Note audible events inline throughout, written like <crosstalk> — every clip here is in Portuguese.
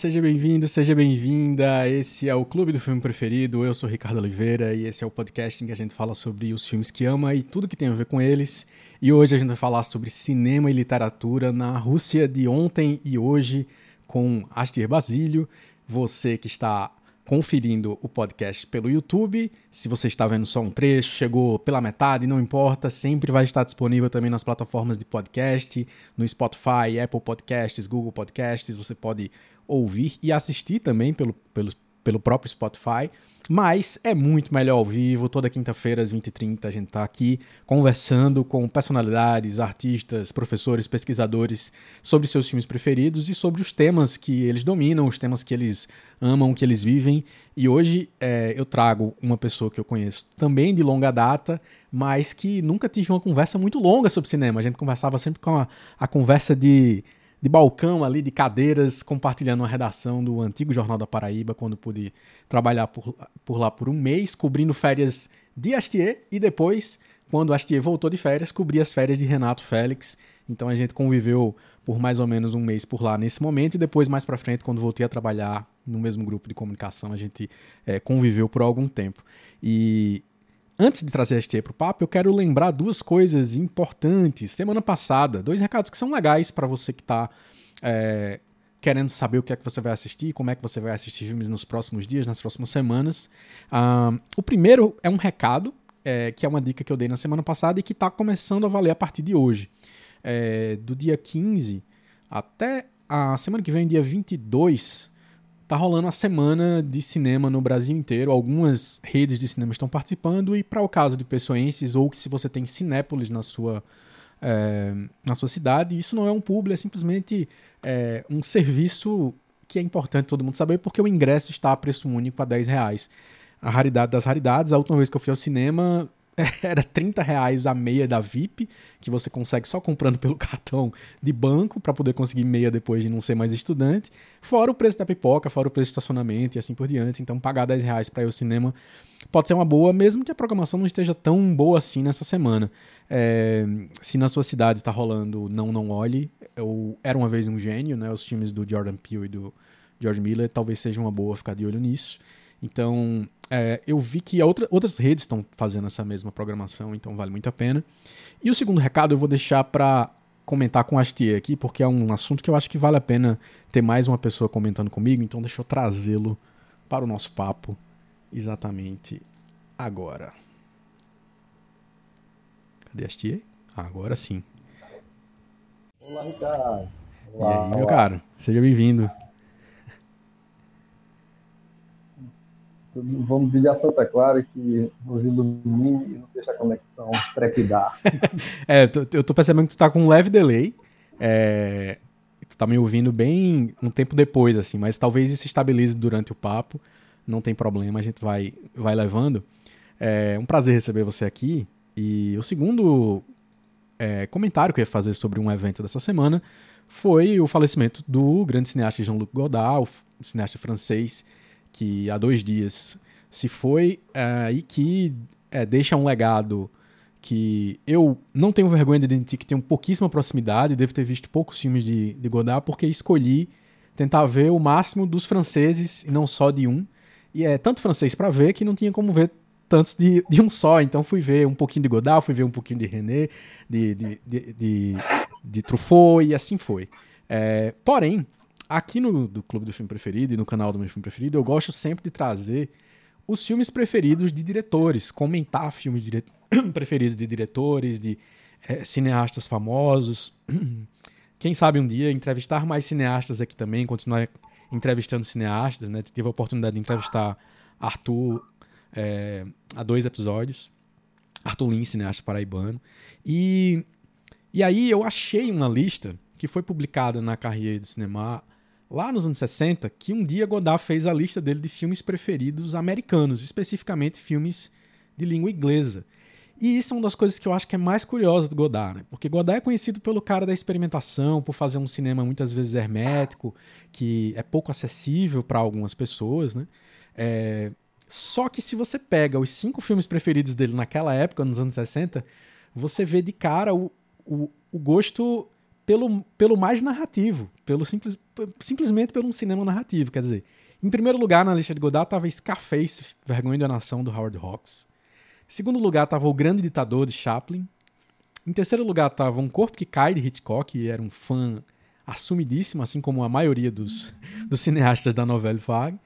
seja bem-vindo, seja bem-vinda. Esse é o Clube do Filme Preferido. Eu sou Ricardo Oliveira e esse é o podcast em que a gente fala sobre os filmes que ama e tudo que tem a ver com eles. E hoje a gente vai falar sobre cinema e literatura na Rússia de ontem e hoje com Astier Basílio. Você que está conferindo o podcast pelo YouTube. Se você está vendo só um trecho, chegou pela metade, não importa, sempre vai estar disponível também nas plataformas de podcast, no Spotify, Apple Podcasts, Google Podcasts. Você pode ouvir e assistir também pelo, pelo, pelo próprio Spotify. Mas é muito melhor ao vivo. Toda quinta-feira, às 20h30, a gente está aqui conversando com personalidades, artistas, professores, pesquisadores sobre seus filmes preferidos e sobre os temas que eles dominam, os temas que eles amam, que eles vivem. E hoje é, eu trago uma pessoa que eu conheço também de longa data, mas que nunca tive uma conversa muito longa sobre cinema. A gente conversava sempre com a, a conversa de de balcão ali, de cadeiras, compartilhando uma redação do antigo Jornal da Paraíba, quando pude trabalhar por, por lá por um mês, cobrindo férias de Astier e depois, quando Astier voltou de férias, cobri as férias de Renato Félix. Então a gente conviveu por mais ou menos um mês por lá nesse momento e depois mais para frente, quando voltei a trabalhar no mesmo grupo de comunicação, a gente é, conviveu por algum tempo. E Antes de trazer a ST para o papo, eu quero lembrar duas coisas importantes. Semana passada, dois recados que são legais para você que está é, querendo saber o que é que você vai assistir, como é que você vai assistir filmes nos próximos dias, nas próximas semanas. O primeiro é um recado, é, que é uma dica que eu dei na semana passada e que está começando a valer a partir de hoje. É, do dia 15 até a semana que vem, dia 22, tá rolando a semana de cinema no Brasil inteiro. Algumas redes de cinema estão participando e para o caso de pessoenses ou que se você tem Cinépolis na sua é, na sua cidade, isso não é um publi, é simplesmente é, um serviço que é importante todo mundo saber porque o ingresso está a preço único a 10 reais. A raridade das raridades, a última vez que eu fui ao cinema, <laughs> era 30 reais a meia da VIP, que você consegue só comprando pelo cartão de banco para poder conseguir meia depois de não ser mais estudante. Fora o preço da pipoca, fora o preço do estacionamento e assim por diante. Então, pagar 10 reais para ir ao cinema pode ser uma boa, mesmo que a programação não esteja tão boa assim nessa semana. É, se na sua cidade está rolando Não Não Olhe, ou Era Uma Vez Um Gênio, né, os filmes do Jordan Peele e do George Miller, talvez seja uma boa ficar de olho nisso. Então, é, eu vi que outra, outras redes estão fazendo essa mesma programação, então vale muito a pena. E o segundo recado eu vou deixar para comentar com a Astia aqui, porque é um assunto que eu acho que vale a pena ter mais uma pessoa comentando comigo, então deixa eu trazê-lo para o nosso papo exatamente agora. Cadê a Astia? agora sim. Olá, Ricardo. Olá, e aí, meu cara? Seja bem-vindo. Vamos pedir a Santa Clara que nos ilumine e não deixe a conexão trepidar. <laughs> é, eu tô percebendo que tu tá com um leve delay. É, tu tá me ouvindo bem um tempo depois, assim, mas talvez isso estabilize durante o papo. Não tem problema, a gente vai, vai levando. É um prazer receber você aqui. E o segundo é, comentário que eu ia fazer sobre um evento dessa semana foi o falecimento do grande cineasta Jean-Luc Godard, o cineasta francês que há dois dias se foi uh, e que é, deixa um legado que eu não tenho vergonha de admitir que tenho pouquíssima proximidade, devo ter visto poucos filmes de, de Godard, porque escolhi tentar ver o máximo dos franceses e não só de um. E é tanto francês para ver que não tinha como ver tantos de, de um só. Então fui ver um pouquinho de Godard, fui ver um pouquinho de René, de, de, de, de, de Truffaut e assim foi. É, porém, aqui no do Clube do Filme Preferido e no canal do meu filme preferido, eu gosto sempre de trazer os filmes preferidos de diretores, comentar filmes dire... <coughs> preferidos de diretores, de é, cineastas famosos. <coughs> Quem sabe um dia entrevistar mais cineastas aqui também, continuar entrevistando cineastas, né? Tive a oportunidade de entrevistar Arthur é, há dois episódios. Arthur Lins, cineasta paraibano. E, e aí eu achei uma lista que foi publicada na Carreira de Cinema lá nos anos 60 que um dia Godard fez a lista dele de filmes preferidos americanos, especificamente filmes de língua inglesa. E isso é uma das coisas que eu acho que é mais curiosa do Godard, né? porque Godard é conhecido pelo cara da experimentação, por fazer um cinema muitas vezes hermético, que é pouco acessível para algumas pessoas, né? É... Só que se você pega os cinco filmes preferidos dele naquela época, nos anos 60, você vê de cara o, o, o gosto pelo, pelo mais narrativo, pelo simples, simplesmente pelo um cinema narrativo. Quer dizer, em primeiro lugar na lista de Godard estava Scarface, Vergonha da Nação, do Howard Hawks. Em segundo lugar estava O Grande Ditador, de Chaplin. Em terceiro lugar estava Um Corpo que Cai, de Hitchcock, e era um fã assumidíssimo, assim como a maioria dos, <laughs> dos cineastas da novela vague.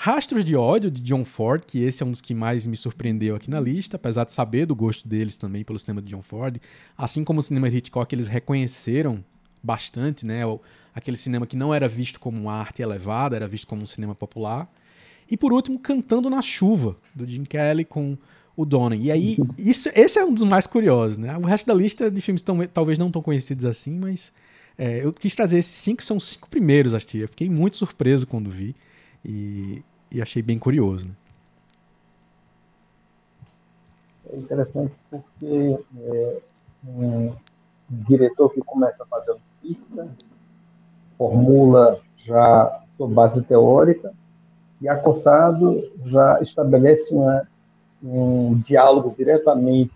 Rastros de Ódio, de John Ford, que esse é um dos que mais me surpreendeu aqui na lista, apesar de saber do gosto deles também pelo cinema de John Ford. Assim como o cinema de Hitchcock, eles reconheceram bastante, né? Aquele cinema que não era visto como arte elevada, era visto como um cinema popular. E por último, Cantando na Chuva, do Jim Kelly com o Donnie. E aí, isso, esse é um dos mais curiosos, né? O resto da lista de filmes tão, talvez não tão conhecidos assim, mas é, eu quis trazer esses cinco, são os cinco primeiros, acho. Eu fiquei muito surpreso quando vi. E, e achei bem curioso. Né? É interessante porque é, um diretor que começa fazendo pista, formula já sua base teórica, e acossado já estabelece uma, um diálogo diretamente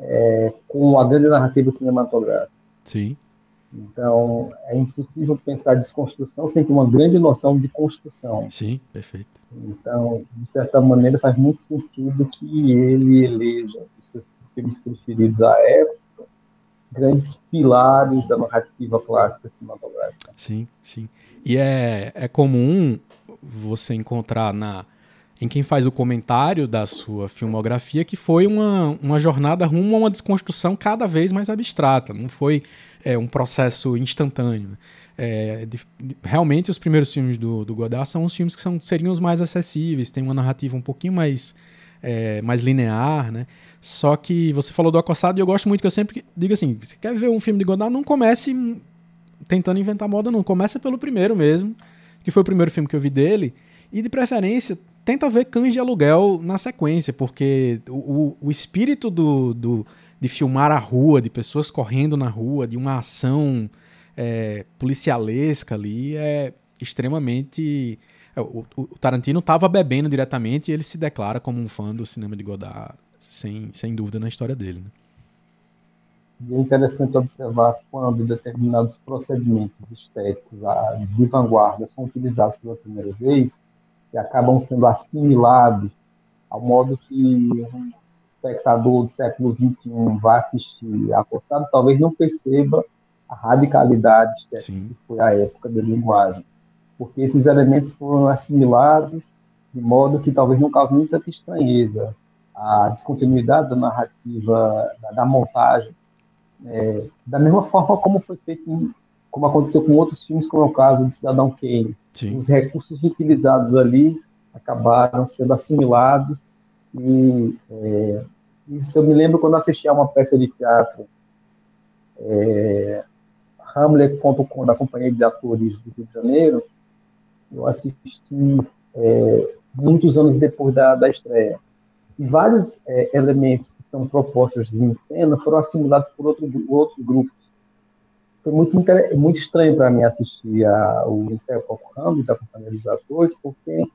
é, com a grande narrativa cinematográfica. Sim. Então, é impossível pensar desconstrução sem ter uma grande noção de construção. Sim, perfeito. Então, de certa maneira, faz muito sentido que ele eleja os seus filmes preferidos à época grandes pilares da narrativa clássica cinematográfica. Sim, sim. E é, é comum você encontrar na em quem faz o comentário da sua filmografia que foi uma, uma jornada rumo a uma desconstrução cada vez mais abstrata. Não foi é, um processo instantâneo. Né? É, de, de, realmente, os primeiros filmes do, do Godard são os filmes que são, seriam os mais acessíveis, tem uma narrativa um pouquinho mais, é, mais linear, né? Só que você falou do Acossado e eu gosto muito que eu sempre digo assim: você quer ver um filme de Godard, não comece tentando inventar moda, não. Começa pelo primeiro mesmo, que foi o primeiro filme que eu vi dele, e de preferência tenta ver Cães de Aluguel na sequência, porque o, o espírito do, do de filmar a rua, de pessoas correndo na rua, de uma ação é, policialesca ali, é extremamente. É, o, o Tarantino estava bebendo diretamente e ele se declara como um fã do cinema de Godard, sem, sem dúvida, na história dele. Né? E é interessante observar quando determinados procedimentos estéticos de vanguarda são utilizados pela primeira vez e acabam sendo assimilados ao modo que espectador do século XXI vai assistir Acossado, talvez não perceba a radicalidade estética que foi a época da linguagem. Porque esses elementos foram assimilados de modo que talvez não cause muita estranheza. A descontinuidade da narrativa, da, da montagem, é, da mesma forma como foi feito, em, como aconteceu com outros filmes, como é o caso de Cidadão Kane. Sim. Os recursos utilizados ali acabaram sendo assimilados e é, isso eu me lembro quando assisti a uma peça de teatro, é, Hamlet.com, da Companhia de Atores do Rio de Janeiro. Eu assisti é, muitos anos depois da, da estreia. E vários é, elementos que são propostos em cena foram assimilados por outro, outros grupos. Foi muito, muito estranho para mim assistir a, o ensaio Hamlet da Companhia dos Atores, porque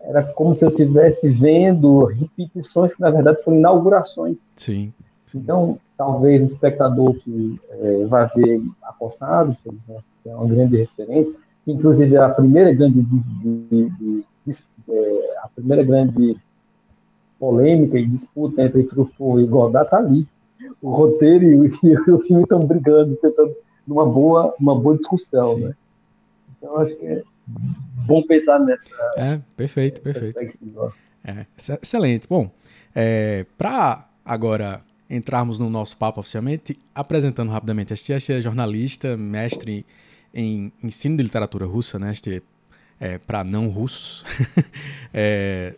era como se eu estivesse vendo repetições que, na verdade, foram inaugurações. Sim. sim. Então, talvez o espectador que é, vai ver Acossado, por exemplo, que é uma grande referência, inclusive a primeira grande, de, de, de, é, a primeira grande polêmica e disputa entre Truffaut e Godard está ali. O roteiro e o, <laughs> e o filme estão brigando, tentando uma boa, uma boa discussão, né? Então, acho que é, bom pensar nessa. É, perfeito, perfeito. É, excelente. Bom, é, para agora entrarmos no nosso papo oficialmente, apresentando rapidamente, a Tia é jornalista, mestre em ensino de literatura russa, né? Este é, para não russos. <laughs> é,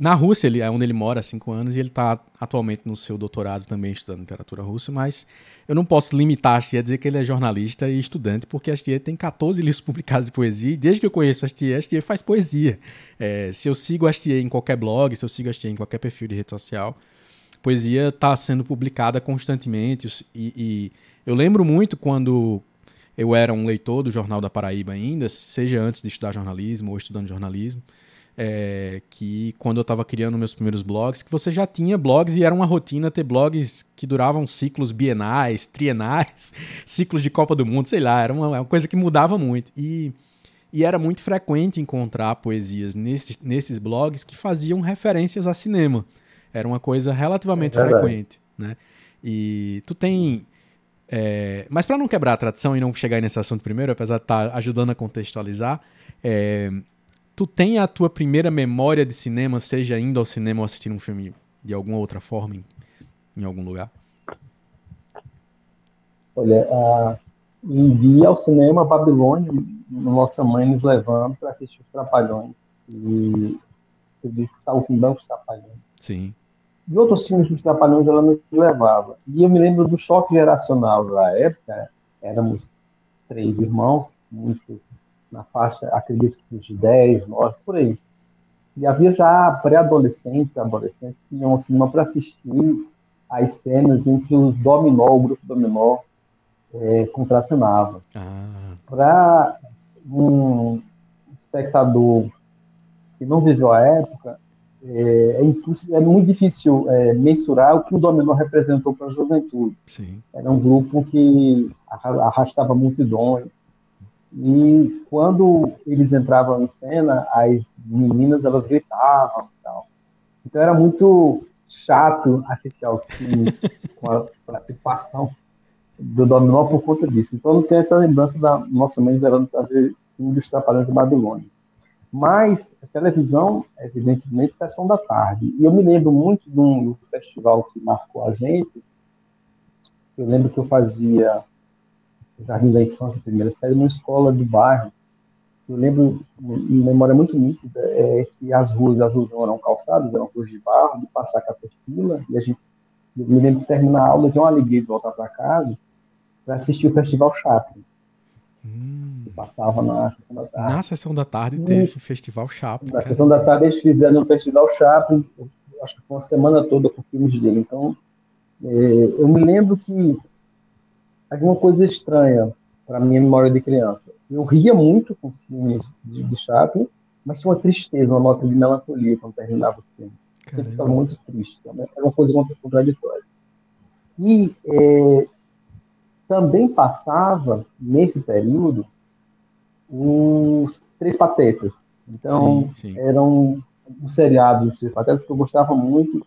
na Rússia, ele, é onde ele mora há cinco anos, e ele está atualmente no seu doutorado também estudando literatura russa, mas eu não posso limitar Astier a dizer que ele é jornalista e estudante, porque Astier tem 14 <laughs> livros publicados de poesia, e desde que eu conheço Astier, Astier faz poesia. É, se eu sigo Astier em qualquer blog, se eu sigo Astier em qualquer perfil de rede social, poesia está sendo publicada constantemente, e, e eu lembro muito quando eu era um leitor do Jornal da Paraíba ainda, seja antes de estudar jornalismo ou estudando jornalismo, é, que quando eu estava criando meus primeiros blogs, que você já tinha blogs e era uma rotina ter blogs que duravam ciclos bienais, trienais, <laughs> ciclos de Copa do Mundo, sei lá, era uma, uma coisa que mudava muito. E, e era muito frequente encontrar poesias nesses, nesses blogs que faziam referências a cinema. Era uma coisa relativamente é frequente, né? E tu tem é, mas para não quebrar a tradição e não chegar nesse assunto primeiro, apesar de estar tá ajudando a contextualizar, é, tu tem a tua primeira memória de cinema, seja indo ao cinema ou assistindo um filme de alguma outra forma, em, em algum lugar? Olha, a, ir ao cinema Babilônia, nossa mãe nos levando para assistir os Trapalhões. E eu disse que Saltimbanco os Trapalhões. Sim. E outros filmes dos Trapalhões ela nos levava. E eu me lembro do choque geracional da época, éramos três irmãos, muito na faixa, acredito que de 10, 9, por aí. E havia já pré-adolescentes, adolescentes que iam ao cinema para assistir as cenas em que o Dominó, o grupo Dominó, é, contracenava. Ah. Para um espectador que não viveu a época, é, é, é muito difícil é, mensurar o que o Dominó representou para a juventude. Sim. Era um grupo que arrastava multidões, e quando eles entravam em cena, as meninas elas gritavam e tal. Então era muito chato assistir aos filmes <laughs> com a participação do Dominó por conta disso. Então não tem essa lembrança da nossa mãe verando fazer filme dos Trapalhões da Babilônia. Mas a televisão, evidentemente, sessão da tarde. E eu me lembro muito de um festival que marcou a gente. Eu lembro que eu fazia Jardim da Infância, primeira série, numa escola do bairro. Eu lembro, em memória muito nítida, é que as ruas azuis não eram calçadas, eram ruas de barro, de passar caterpillar, e a gente, eu me lembro de terminar a aula, de uma alegria de voltar para casa, para assistir o Festival Chaplin. Hum. Que passava na sessão da tarde. Na sessão da tarde teve o Festival Chaplin. Na cara. sessão da tarde eles fizeram o Festival Chaplin, acho que foi uma semana toda com filmes dele. Então, é, eu me lembro que alguma coisa estranha para minha memória de criança. Eu ria muito com os filmes de, de Chaplin, mas tinha uma tristeza, uma nota de melancolia quando terminava os filmes. Eu ficava muito triste. Né? Era uma coisa contraditória. E é, também passava, nesse período, os Três Patetas. Então, sim, sim. eram um seriado dos Três Patetas que eu gostava muito.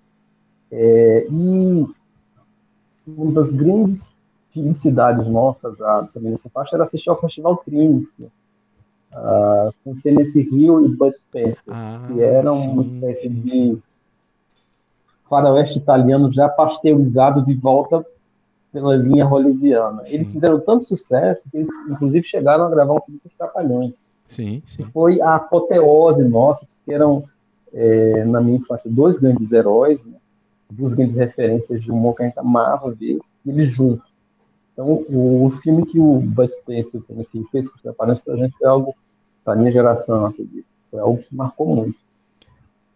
É, e uma das grandes felicidades nossas já, também nessa faixa era assistir ao Festival Trinity, uh, com Tennessee Hill e Bud Spencer, ah, que eram sim, uma espécie sim, de faroeste italiano já pasteurizado de volta pela linha hollywoodiana. Eles fizeram tanto sucesso que eles, inclusive, chegaram a gravar um filme com os Trapalhões. Sim, sim. Foi a apoteose nossa, porque eram, é, na minha infância, dois grandes heróis, né? duas grandes referências de humor que a gente amava ver, eles juntos. Então, o, filme que o Bud Spencer assim, fez com os Trapalhões para a gente foi algo, para a minha geração, acredito, foi algo que marcou muito.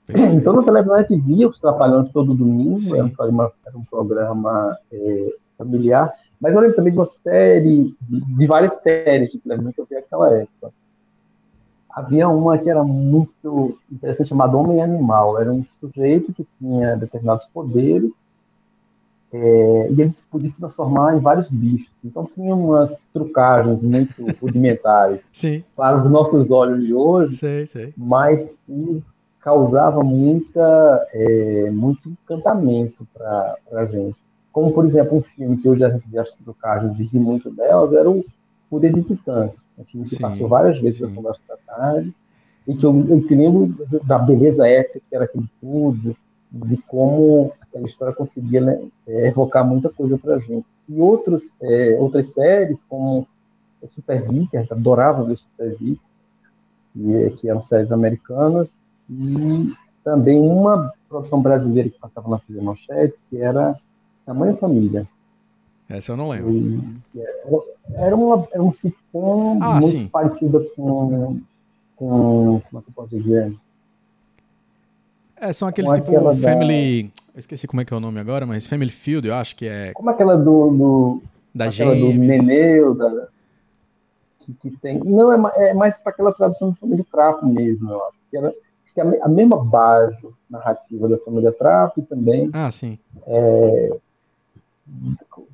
Perfeito. Então, na televisão a gente via os Trapalhões todo domingo, era um programa, era um programa é, familiar, mas eu lembro também de uma série, de, de várias séries de televisão que eu vi naquela época. Havia uma que era muito interessante, chamada Homem Animal. Era um sujeito que tinha determinados poderes é, e eles podiam se transformar em vários bichos. Então tinha umas trucagens muito <laughs> rudimentares sim. para os nossos olhos de hoje, sei, sei. mas que causava muita, é, muito encantamento para a gente. Como, por exemplo, um filme que hoje a gente vê as trucagens e ri muito delas, era o Poder de Titãs. Um filme que sim, passou várias vezes na São da Tarde, e que eu, eu lembro da beleza épica que era aquele tudo, de como a história conseguia né, é, evocar muita coisa para a gente. E outros, é, outras séries, como o Super Vic, a gente adorava ver Super Vic, que, que eram séries americanas, e também uma produção brasileira que passava na TV Manchete, que era Tamanho Família. Essa eu não lembro. E, era, uma, era um sitcom ah, muito sim. parecida com, com. Como é que eu posso dizer? É, são aqueles como tipo Family. Da... Eu esqueci como é que é o nome agora, mas Family Field, eu acho que é. Como aquela do. do da James. do Neneu, da, que, que, tem. Não, é, é mais para aquela tradução do Família Fraco mesmo, eu acho. Que era, que a, a, mesma base narrativa da família Trapo e também ah, sim. É,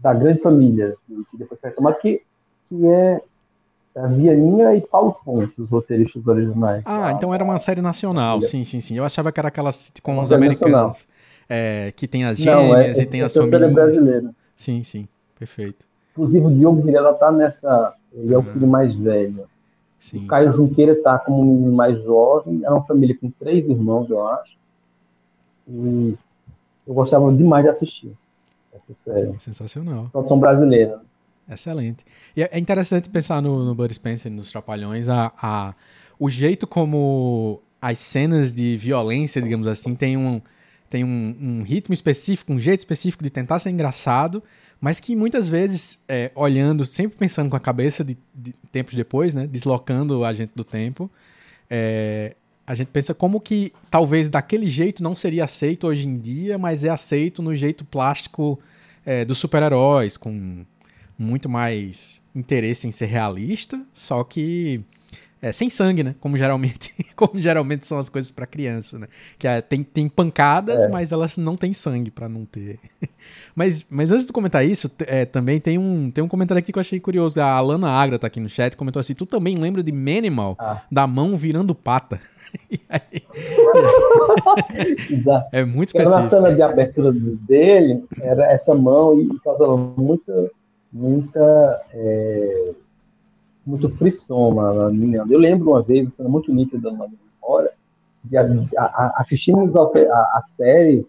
da grande família, que depois foi retomado, que, que é a Vianinha e Paulo Pontes, os roteiristas originais. Ah, então era uma série nacional, sim, sim, sim. Eu achava que era aquelas com os americanos, é, que tem as gêmeas Não, é, e tem as famílias. é brasileira. Sim, sim, perfeito. Inclusive o Diogo Virela tá nessa, ele é o filho mais velho. Sim. O Caio Junqueira tá como um menino mais jovem, é uma família com três irmãos, eu acho. E eu gostava demais de assistir essa série. Sensacional. Produção brasileira. Excelente. E é, é interessante pensar no, no Bud Spencer, nos Trapalhões, a, a, o jeito como as cenas de violência, digamos assim, tem um, tem um, um, ritmo específico, um jeito específico de tentar ser engraçado, mas que muitas vezes, é, olhando, sempre pensando com a cabeça de, de, tempos depois, né, deslocando a gente do tempo, é, a gente pensa como que talvez daquele jeito não seria aceito hoje em dia, mas é aceito no jeito plástico é, dos super-heróis, com muito mais interesse em ser realista, só que é, sem sangue, né? Como geralmente, <laughs> como geralmente são as coisas para criança, né? Que é, tem, tem pancadas, é. mas elas não têm sangue para não ter. <laughs> mas, mas antes de comentar isso, é, também tem um, tem um comentário aqui que eu achei curioso. A Alana Agra tá aqui no chat, comentou assim: Tu também lembra de Manimal, ah. da mão virando pata? <laughs> é muito específico. Na cena de abertura dele, era essa mão e causava muita muita é, muito frisson na, minha Eu lembro uma vez, uma cena muito nítida na minha memória, de a, a, assistimos a, a, série,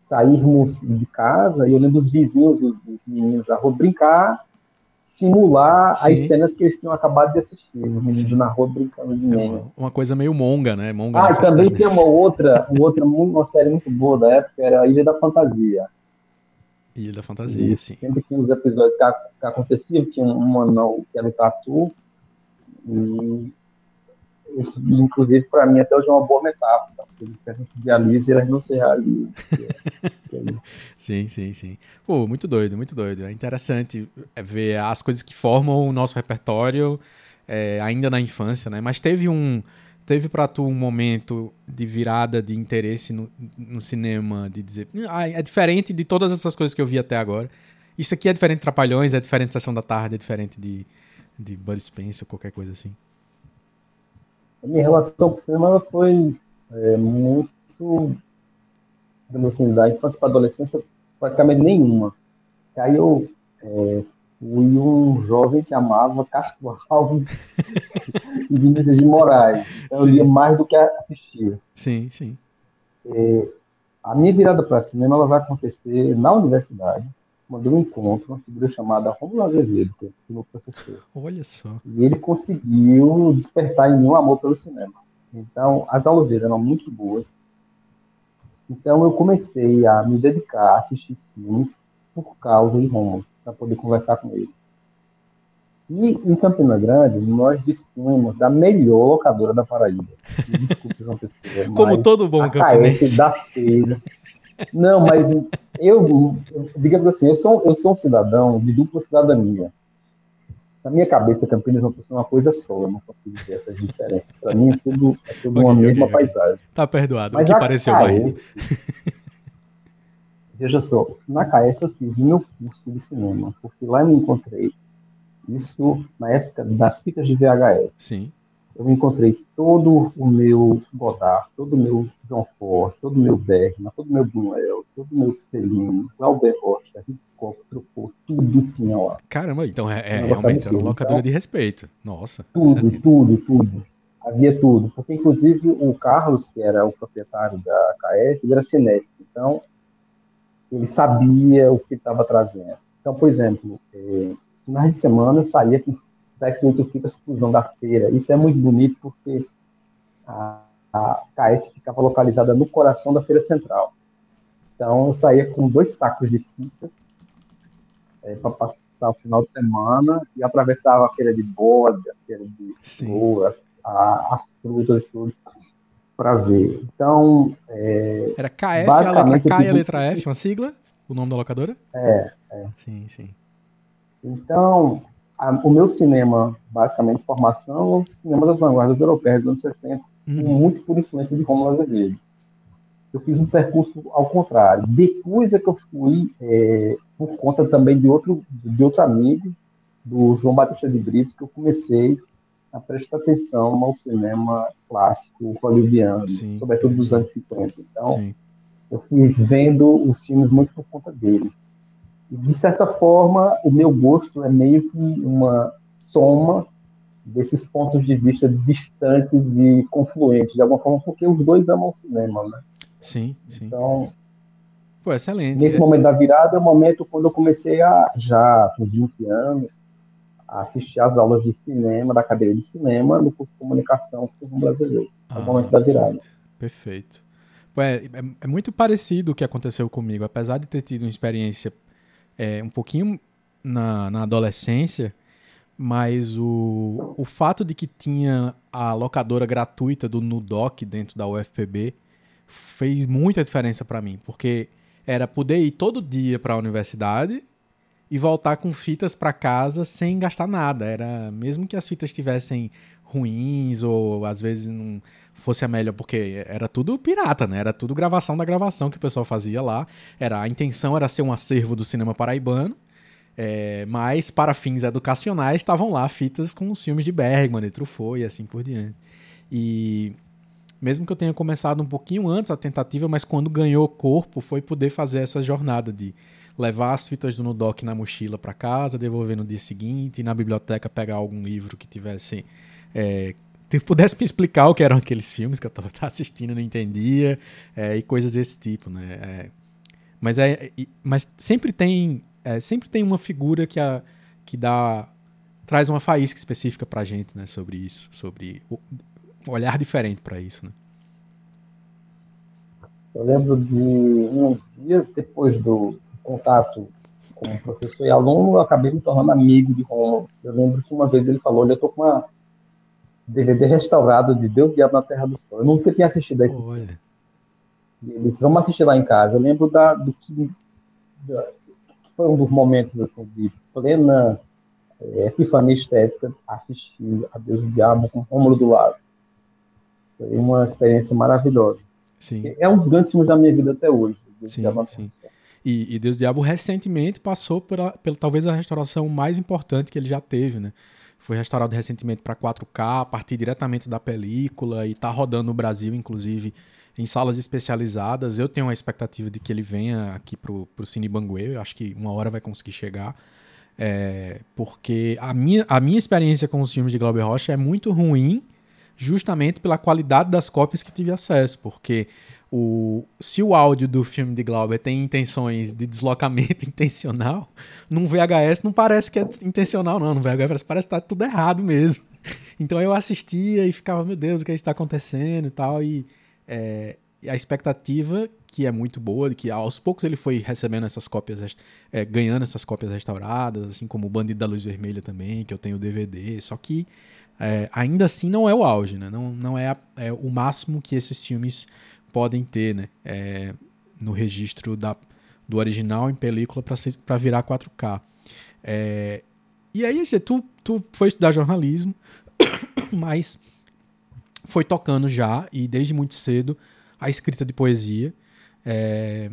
sairmos de casa, e eu lembro dos vizinhos, os, os meninos da rua, brincar, simular Sim. as cenas que eles tinham acabado de assistir, os meninos Sim. na rua brincando de é uma, uma, coisa meio monga, né? Monga ah, também tem uma outra, uma outra, uma série muito boa da época, era a Ilha da Fantasia. Ilha da Fantasia, e sim. Sempre tinha os episódios que, que aconteciam, tinha uma não, que era o Tatu, e inclusive para mim até hoje é uma boa metáfora, as coisas que a gente idealiza e elas não se realizam. <laughs> Sim, sim, sim. Pô, muito doido, muito doido. É interessante é, ver as coisas que formam o nosso repertório é, ainda na infância, né? Mas teve um Teve para tu um momento de virada de interesse no, no cinema, de dizer, ah, é diferente de todas essas coisas que eu vi até agora. Isso aqui é diferente de Trapalhões, é diferente de Sessão da Tarde, é diferente de, de Bud Spencer, qualquer coisa assim. A minha relação com o cinema foi é, muito, assim, da infância para adolescência, praticamente nenhuma. Aí eu é, fui um jovem que amava Castro Alves <laughs> e Vinícius de Moraes. Então eu lia mais do que assistia. Sim, sim. É, a minha virada para cinema ela vai acontecer na universidade, quando eu encontro uma figura chamada Romulo Azevedo, que é o meu professor. Olha só. E ele conseguiu despertar em mim um amor pelo cinema. Então, as aulas dele eram muito boas. Então, eu comecei a me dedicar a assistir filmes por causa de Romulo para poder conversar com ele. E em Campina Grande, nós dispunhamos da melhor locadora da Paraíba. Desculpe, João Pessoa. <laughs> Como todo bom campinense. da feira. Não, mas eu, digamos assim, eu sou, eu sou um cidadão de dupla cidadania. Na minha cabeça, Campinas é uma, pessoa, uma coisa só, eu não consigo ter essas diferenças. Para mim, é tudo, é tudo okay, uma okay, mesma okay. paisagem. Tá perdoado, mas o que pareceu mais. Veja só, na CAEF eu fiz meu curso de cinema, porque lá eu me encontrei, isso na época das fitas de VHS. Sim. Eu encontrei todo o meu Godard, todo o meu John Ford, todo o meu Bergman, todo o meu Buñuel, todo o meu Fellini, Albert Rocha, Hitchcock, Truffaut, tudo tinha lá. Caramba, então é, é realmente era uma locadora então, de respeito. Nossa. Tudo, tudo, tudo. Havia tudo. Porque, inclusive, o Carlos, que era o proprietário da ele era cinético. Então, ele sabia o que estava trazendo. Então, por exemplo, é, finais de semana eu saía com sete, oito fitas fusão da feira. Isso é muito bonito porque a, a ficava localizada no coração da feira central. Então, eu saía com dois sacos de fitas é, para passar o final de semana e atravessava a feira de bode, a feira de boas, as frutas, tudo para ver. Então. É, Era KF, a letra K e a letra F, uma sigla? O nome da locadora? É, é. Sim, sim. Então, a, o meu cinema, basicamente, formação, é o cinema das vanguardas europeias dos anos 60, uhum. muito por influência de Romulo Azevedo. Eu fiz um percurso ao contrário. Depois é que eu fui, é, por conta também de outro, de outro amigo, do João Batista de Brito, que eu comecei a prestar atenção ao cinema clássico hollywoodiano, Sim. sobretudo dos anos 50. Então, Sim. eu fui vendo os filmes muito por conta dele. E, de certa forma, o meu gosto é meio que uma soma desses pontos de vista distantes e confluentes, de alguma forma, porque os dois amam o cinema, né? Sim, sim. Então, Pô, excelente. Nesse momento da virada é o momento quando eu comecei a, já com 20 anos, a assistir às aulas de cinema, da cadeira de cinema, no curso de comunicação com o brasileiro. É o ah, momento da virada. Perfeito. É, é, é, muito parecido o que aconteceu comigo. Apesar de ter tido uma experiência é, um pouquinho na, na adolescência, mas o, o fato de que tinha a locadora gratuita do Nudoc dentro da UFPB fez muita diferença para mim, porque era poder ir todo dia para a universidade e voltar com fitas para casa sem gastar nada. Era mesmo que as fitas estivessem ruins ou às vezes não fosse a melhor, porque era tudo pirata, né? Era tudo gravação da gravação que o pessoal fazia lá. Era a intenção era ser um acervo do cinema paraibano. É, mas para fins educacionais estavam lá fitas com os filmes de Bergman, de Truffaut e assim por diante. E mesmo que eu tenha começado um pouquinho antes a tentativa, mas quando ganhou corpo foi poder fazer essa jornada de levar as fitas do Nudoc na mochila para casa, devolver no dia seguinte, e na biblioteca pegar algum livro que tivesse. É, pudesse me explicar o que eram aqueles filmes que eu estava <laughs> assistindo e não entendia, é, e coisas desse tipo, né? É, mas, é, mas sempre tem é, sempre tem uma figura que, a, que dá traz uma faísca específica pra gente, né, sobre isso, sobre o, um olhar diferente para isso, né? Eu lembro de um dia depois do contato com o professor e aluno, eu acabei me tornando amigo de Romulo. Eu lembro que uma vez ele falou, olha, eu tô com uma DVD restaurado de Deus e Diabo na Terra do Sol. Eu nunca tinha assistido a esse Olha. Ele disse, vamos assistir lá em casa. Eu lembro da, do que, da, que foi um dos momentos assim, de plena é, epifania estética, assistir a Deus e o Diabo com Rômulo do lado. Foi uma experiência maravilhosa. Sim. É um dos grandes filmes da minha vida até hoje. Sim, sim. E, e Deus Diabo recentemente passou pela, pela talvez a restauração mais importante que ele já teve, né? Foi restaurado recentemente para 4K, a partir diretamente da película e está rodando no Brasil, inclusive, em salas especializadas. Eu tenho a expectativa de que ele venha aqui para o Cine Banguê, eu acho que uma hora vai conseguir chegar. É, porque a minha, a minha experiência com os filmes de Glauber Rocha é muito ruim, justamente pela qualidade das cópias que tive acesso, porque o, se o áudio do filme de Glauber tem intenções de deslocamento <laughs> intencional, num VHS não parece que é intencional, não. No VHS parece que tá tudo errado mesmo. <laughs> Então eu assistia e ficava, meu Deus, o que está acontecendo e tal. E é, a expectativa, que é muito boa, de que aos poucos ele foi recebendo essas cópias, é, ganhando essas cópias restauradas, assim como o Bandido da Luz Vermelha também, que eu tenho DVD. Só que é, ainda assim não é o auge, né? Não, não é, a, é o máximo que esses filmes podem ter né, é, no registro da, do original em película para virar 4K. É, e aí, tu, tu foi estudar jornalismo, <coughs> mas foi tocando já, e desde muito cedo, a escrita de poesia. É,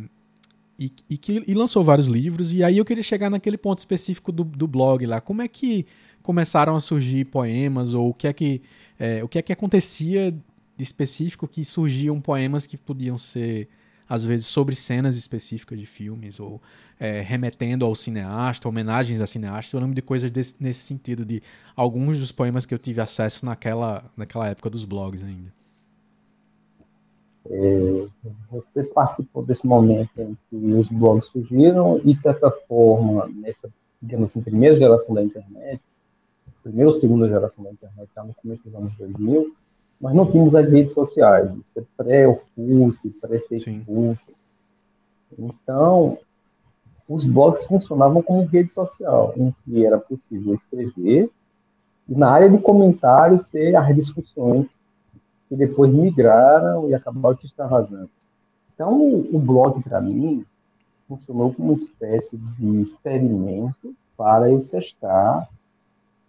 e, e, que, e lançou vários livros. E aí eu queria chegar naquele ponto específico do, do blog lá. Como é que começaram a surgir poemas, ou o que é que, é, o que, é que acontecia específico que surgiam poemas que podiam ser, às vezes, sobre cenas específicas de filmes, ou é, remetendo ao cineasta, homenagens a cineastas. Eu lembro de coisas desse, nesse sentido, de alguns dos poemas que eu tive acesso naquela, naquela época dos blogs ainda. É, você participou desse momento em que os blogs surgiram e, de certa forma, nessa, digamos assim, primeira geração da internet, primeira ou segunda geração da internet, já no começo dos anos 2000, nós não tínhamos as redes sociais, isso é pré-Orkut, pré-Facebook. Então, os blogs funcionavam como rede social, em que era possível escrever e na área de comentários ter as discussões que depois migraram e acabaram se extravasando. Então, o blog, para mim, funcionou como uma espécie de experimento para eu testar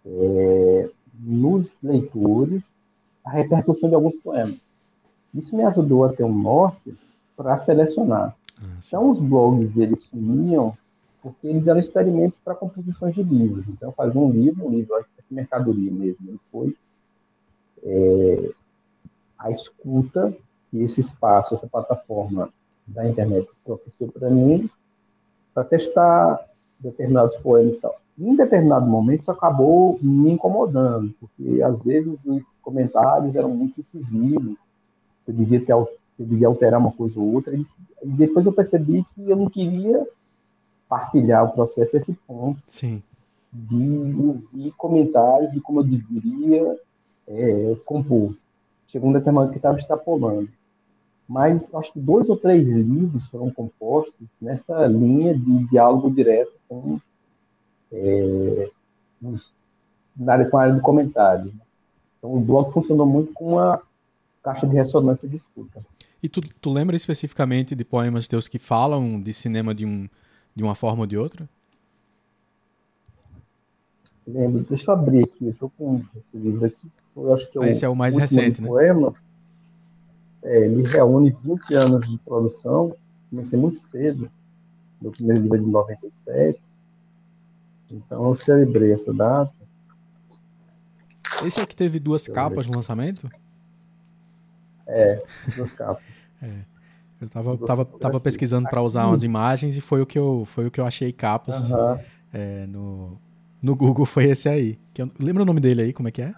é, nos leitores a repercussão de alguns poemas. Isso me ajudou a ter um norte para selecionar. Ah, então, os blogs, eles sumiam porque eles eram experimentos para composições de livros. Então, fazer um livro, um livro de mercadoria mesmo, foi é, a escuta que esse espaço, essa plataforma da internet propiciou para mim, para testar determinados poemas e tal. Em determinado momento, isso acabou me incomodando, porque às vezes os comentários eram muito incisivos, eu devia, ter, eu devia alterar uma coisa ou outra, e depois eu percebi que eu não queria partilhar o processo a esse ponto Sim. de de comentários de como eu deveria é, compor. Chegou um determinado que estava extrapolando mas acho que dois ou três livros foram compostos nessa linha de diálogo direto com, é, na área, com a área do comentário. Então, o blog funcionou muito com uma caixa de ressonância de escuta. E tu, tu lembra especificamente de poemas teus que falam de cinema de, um, de uma forma ou de outra? Lembro. Deixa eu abrir aqui. Eu estou com esse livro aqui. Eu acho que é Esse é o mais recente, né? Poemas. É, ele reúne 20 anos de produção. Comecei muito cedo. Meu primeiro livro é de 97. Então eu celebrei essa data. Esse é o que teve duas capas no lançamento? É, duas capas. é. Eu tava, tava, tava pesquisando para usar umas imagens e foi o que eu, foi o que eu achei capas é, no, no Google, foi esse aí. Que eu, lembra o nome dele aí, como é que é?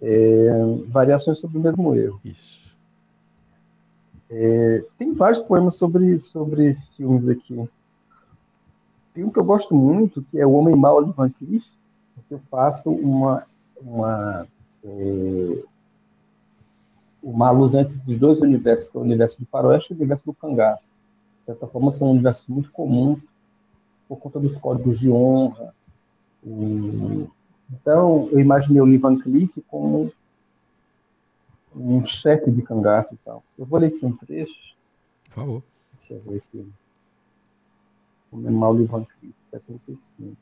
É, variações sobre o mesmo erro. Isso. É, tem vários poemas sobre, sobre filmes aqui. Tem um que eu gosto muito, que é O Homem Van Cleef, que eu faço uma, uma, é, uma alusão entre esses dois universos, que é o universo do faroeste e o universo do cangaço. De certa forma, são universos muito comuns por conta dos códigos de honra, então, eu imaginei o Lee Van Cleef como um chefe de cangaço e tal. Eu vou ler aqui um trecho. Por favor. Deixa eu ver aqui. O Lee Van Cleef, 75.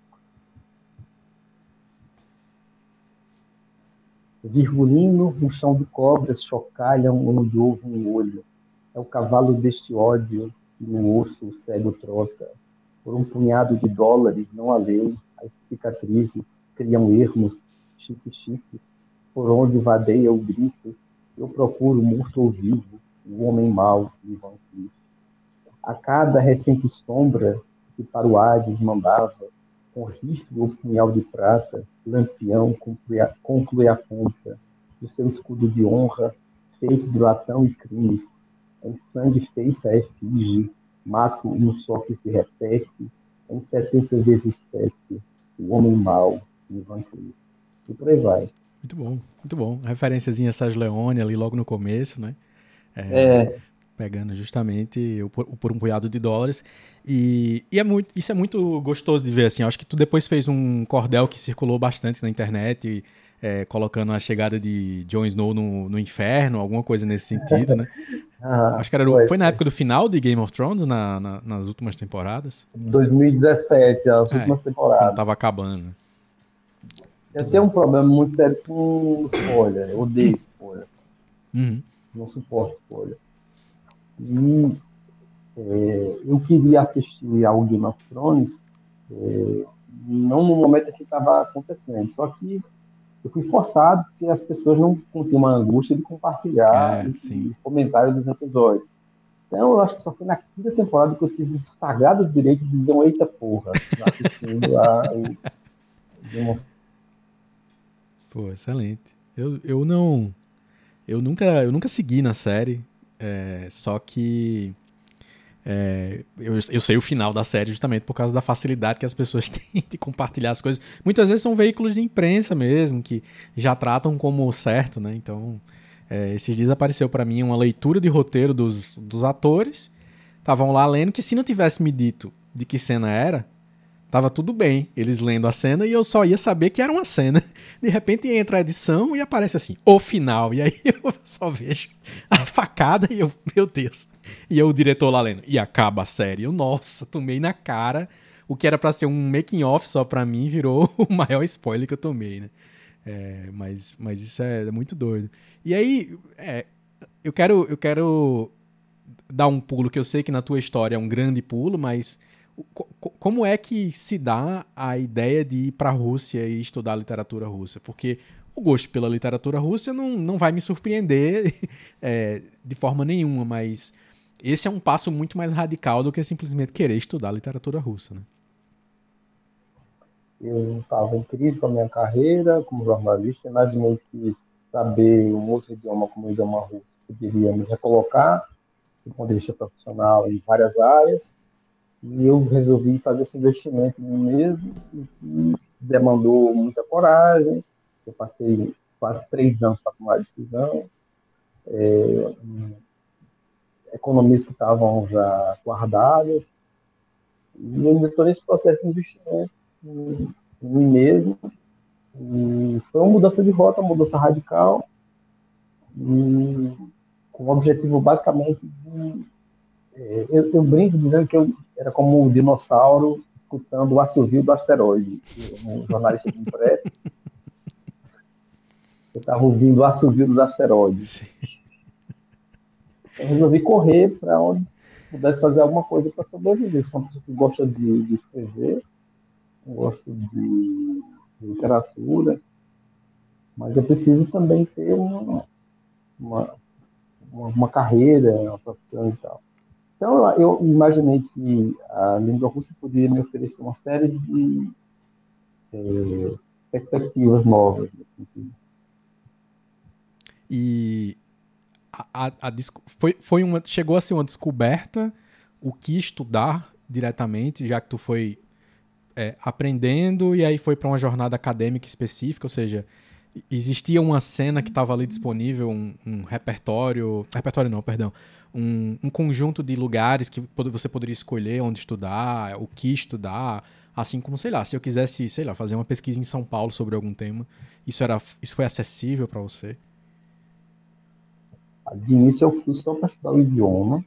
Virgulino, um chão de cobras chocalham onde houve um olho. É o cavalo deste ódio que no osso o cego trota. Por um punhado de dólares, não há lei, as cicatrizes criam ermos chiques-chiques, por onde vadeia o grito, eu procuro morto ou vivo, o homem mau e Van Cleef. A cada recente sombra que para o Hades mandava, com rifle ou punhal de prata, lampião conclui a, ponta do seu escudo de honra, feito de latão e crimes, em sangue fez a efígie, mato um só que se repete, em setenta vezes sete, o homem mau Ivan E por aí vai. Muito bom, muito bom. A referênciazinha Sérgio Leone ali logo no começo, né? É. é. Pegando justamente o por, o por um punhado de dólares. E, e é muito, isso é muito gostoso de ver, assim. Eu acho que tu depois fez um cordel que circulou bastante na internet. E, é, colocando a chegada de Jon Snow no, no inferno, alguma coisa nesse sentido, né? <laughs> Ah, Acho que era, foi, foi na época do final de Game of Thrones, na, na nas últimas temporadas? 2017, as é, últimas temporadas. Tava acabando. Eu tenho um problema muito sério com spoiler. Eu odeio spoiler. Uhum. Não suporto spoiler. E é, eu queria assistir ao Game of Thrones é, não no momento que estava acontecendo. Só que eu fui forçado porque as pessoas não tinham uma angústia de compartilhar é, comentários dos episódios. Então, eu acho que só foi na quinta temporada que eu tive o sagrado direito de dizer um eita porra assistindo a, o Game of Pô, excelente. Eu, eu não. Eu nunca, eu nunca segui na série. É, só que. É, eu, eu sei o final da série justamente por causa da facilidade que as pessoas <laughs> têm de compartilhar as coisas. Muitas vezes são veículos de imprensa mesmo, que já tratam como certo, né? Então, é, esses dias apareceu para mim uma leitura de roteiro dos, dos atores. Estavam lá lendo que se não tivesse me dito de que cena era, Tava tudo bem, eles lendo a cena e eu só ia saber que era uma cena. <laughs> De repente entra a edição e aparece assim, o final. E aí <laughs> eu só vejo a facada e eu, meu Deus. E eu, o diretor lá lendo, e acaba a série. Eu, nossa, tomei na cara. O que era para ser um making off só pra mim virou <laughs> o maior spoiler que eu tomei, né? É, mas, mas isso é, é, muito doido. E aí, é, eu quero eu quero dar um pulo que eu sei que na tua história é um grande pulo, mas como é que se dá a ideia de ir para a Rússia e estudar literatura russa? Porque o gosto pela literatura russa não, não vai me surpreender <laughs> é, de forma nenhuma, mas esse é um passo muito mais radical do que simplesmente querer estudar literatura russa, né? Eu estava em crise com a minha carreira como jornalista, imaginei que saber um outro idioma como o idioma russo poderia me recolocar do ponto de vista profissional em várias áreas, e eu resolvi fazer esse investimento em mim mesmo, e demandou muita coragem, eu passei quase três anos para tomar a decisão, é, economias que estavam já guardadas, e eu estou nesse processo de investimento em, em mim mesmo, e foi uma mudança de rota, uma mudança radical, e com o objetivo basicamente de. É, eu, eu, brinco dizendo que eu era como um dinossauro escutando o assovio do asteroide, um jornalista de impresso. Eu estava ouvindo o assovio dos asteroides. Eu resolvi correr para onde pudesse fazer alguma coisa para sobreviver. Sou uma pessoa que gosta de, de escrever, gosto de, de literatura, mas eu preciso também ter uma, uma, uma carreira, uma profissão e tal. Então, eu imaginei que a língua russa poderia me oferecer uma série de é, perspectivas novas. E a, a, a, foi, foi uma, chegou a ser uma descoberta o que estudar diretamente, já que tu foi é, aprendendo e aí foi para uma jornada acadêmica específica, ou seja, existia uma cena que estava ali disponível, um, um, repertório. Repertório não, perdão. Um, um, conjunto de lugares que você poderia escolher onde estudar, o que estudar. Assim como, sei lá, se eu quisesse, sei lá, fazer uma pesquisa em São Paulo sobre algum tema, isso, era, isso foi acessível para você? De início eu fui só para estudar o idioma,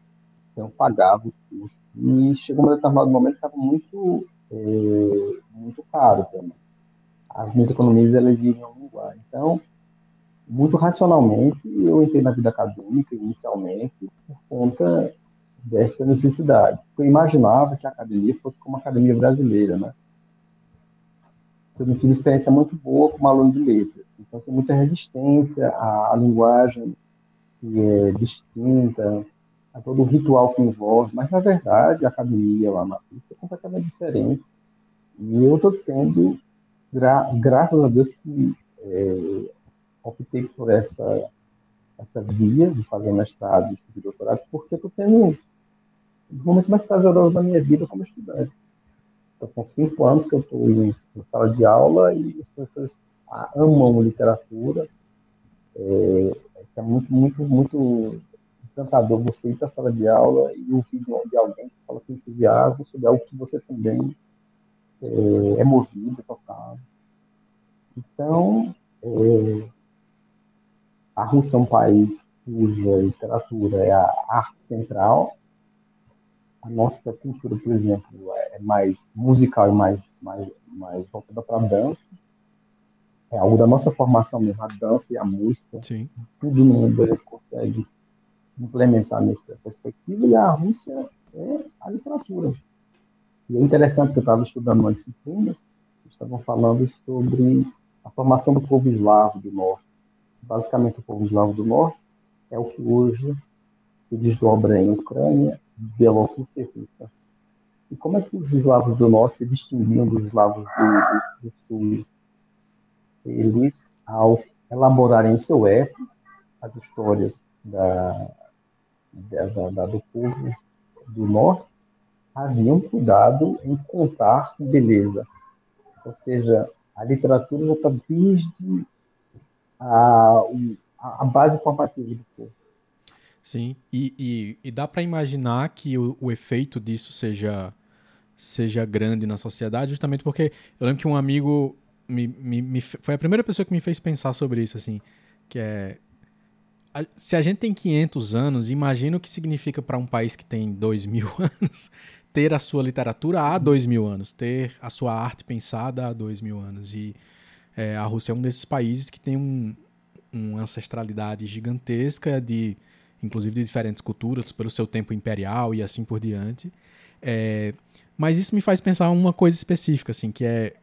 então pagava o curso. E chegou um determinado momento que estava muito, é, muito caro também as minhas economias elas iriam igual. Então, muito racionalmente, eu entrei na vida acadêmica inicialmente por conta dessa necessidade. Eu imaginava que a academia fosse como a academia brasileira, né? Eu tive uma experiência muito boa como aluno de letras. Então, tem muita resistência à, à linguagem que é distinta, a todo o ritual que envolve, mas, na verdade, a academia lá na é completamente diferente. E eu estou tendo gra graças a Deus que é, optei por essa, essa via de fazer mestrado e seguir doutorado, porque estou tendo os momentos mais prazerosos da minha vida como estudante. Estou com cinco anos que eu estou em, em, sala de aula e as pessoas amam literatura. É, é muito, muito, muito encantador você ir para a sala de aula e ouvir de alguém que fala com entusiasmo sobre algo que você também é, é movido, tocado. Então, é, a Rússia é um país cuja literatura é a arte central. A nossa cultura, por exemplo, é mais musical e mais, mais, mais voltada para a dança. É algo da nossa formação mesmo, a dança e a música. Sim. Tudo no mundo consegue implementar nessa perspectiva. E a Rússia é a literatura. E é interessante que eu estava estudando uma disciplina, estavam falando sobre a formação do povo eslavo do norte. Basicamente, o povo eslavo do norte é o que hoje se desdobra em Ucrânia, Bielorrússia e Rússia. E como é que os eslavos do norte se distinguiam dos eslavos do, do sul? Eles, ao elaborarem o seu época, as histórias da, da, da, do povo do norte, haviam cuidado em contar beleza. Ou seja, a literatura já está desde a, a base formativa do povo. Sim, e, e, e dá para imaginar que o, o, efeito disso seja, seja grande na sociedade, justamente porque eu lembro que um amigo me, me, me, foi a primeira pessoa que me fez pensar sobre isso, assim, que é se a gente tem 500 anos, imagina o que significa para um país que tem 2 mil <laughs> anos ter a sua literatura há dois mil anos, ter a sua arte pensada há dois mil anos. E é, a Rússia é um desses países que tem um, uma ancestralidade gigantesca de inclusive de diferentes culturas pelo seu tempo imperial e assim por diante é, mas isso me faz pensar uma coisa específica assim que é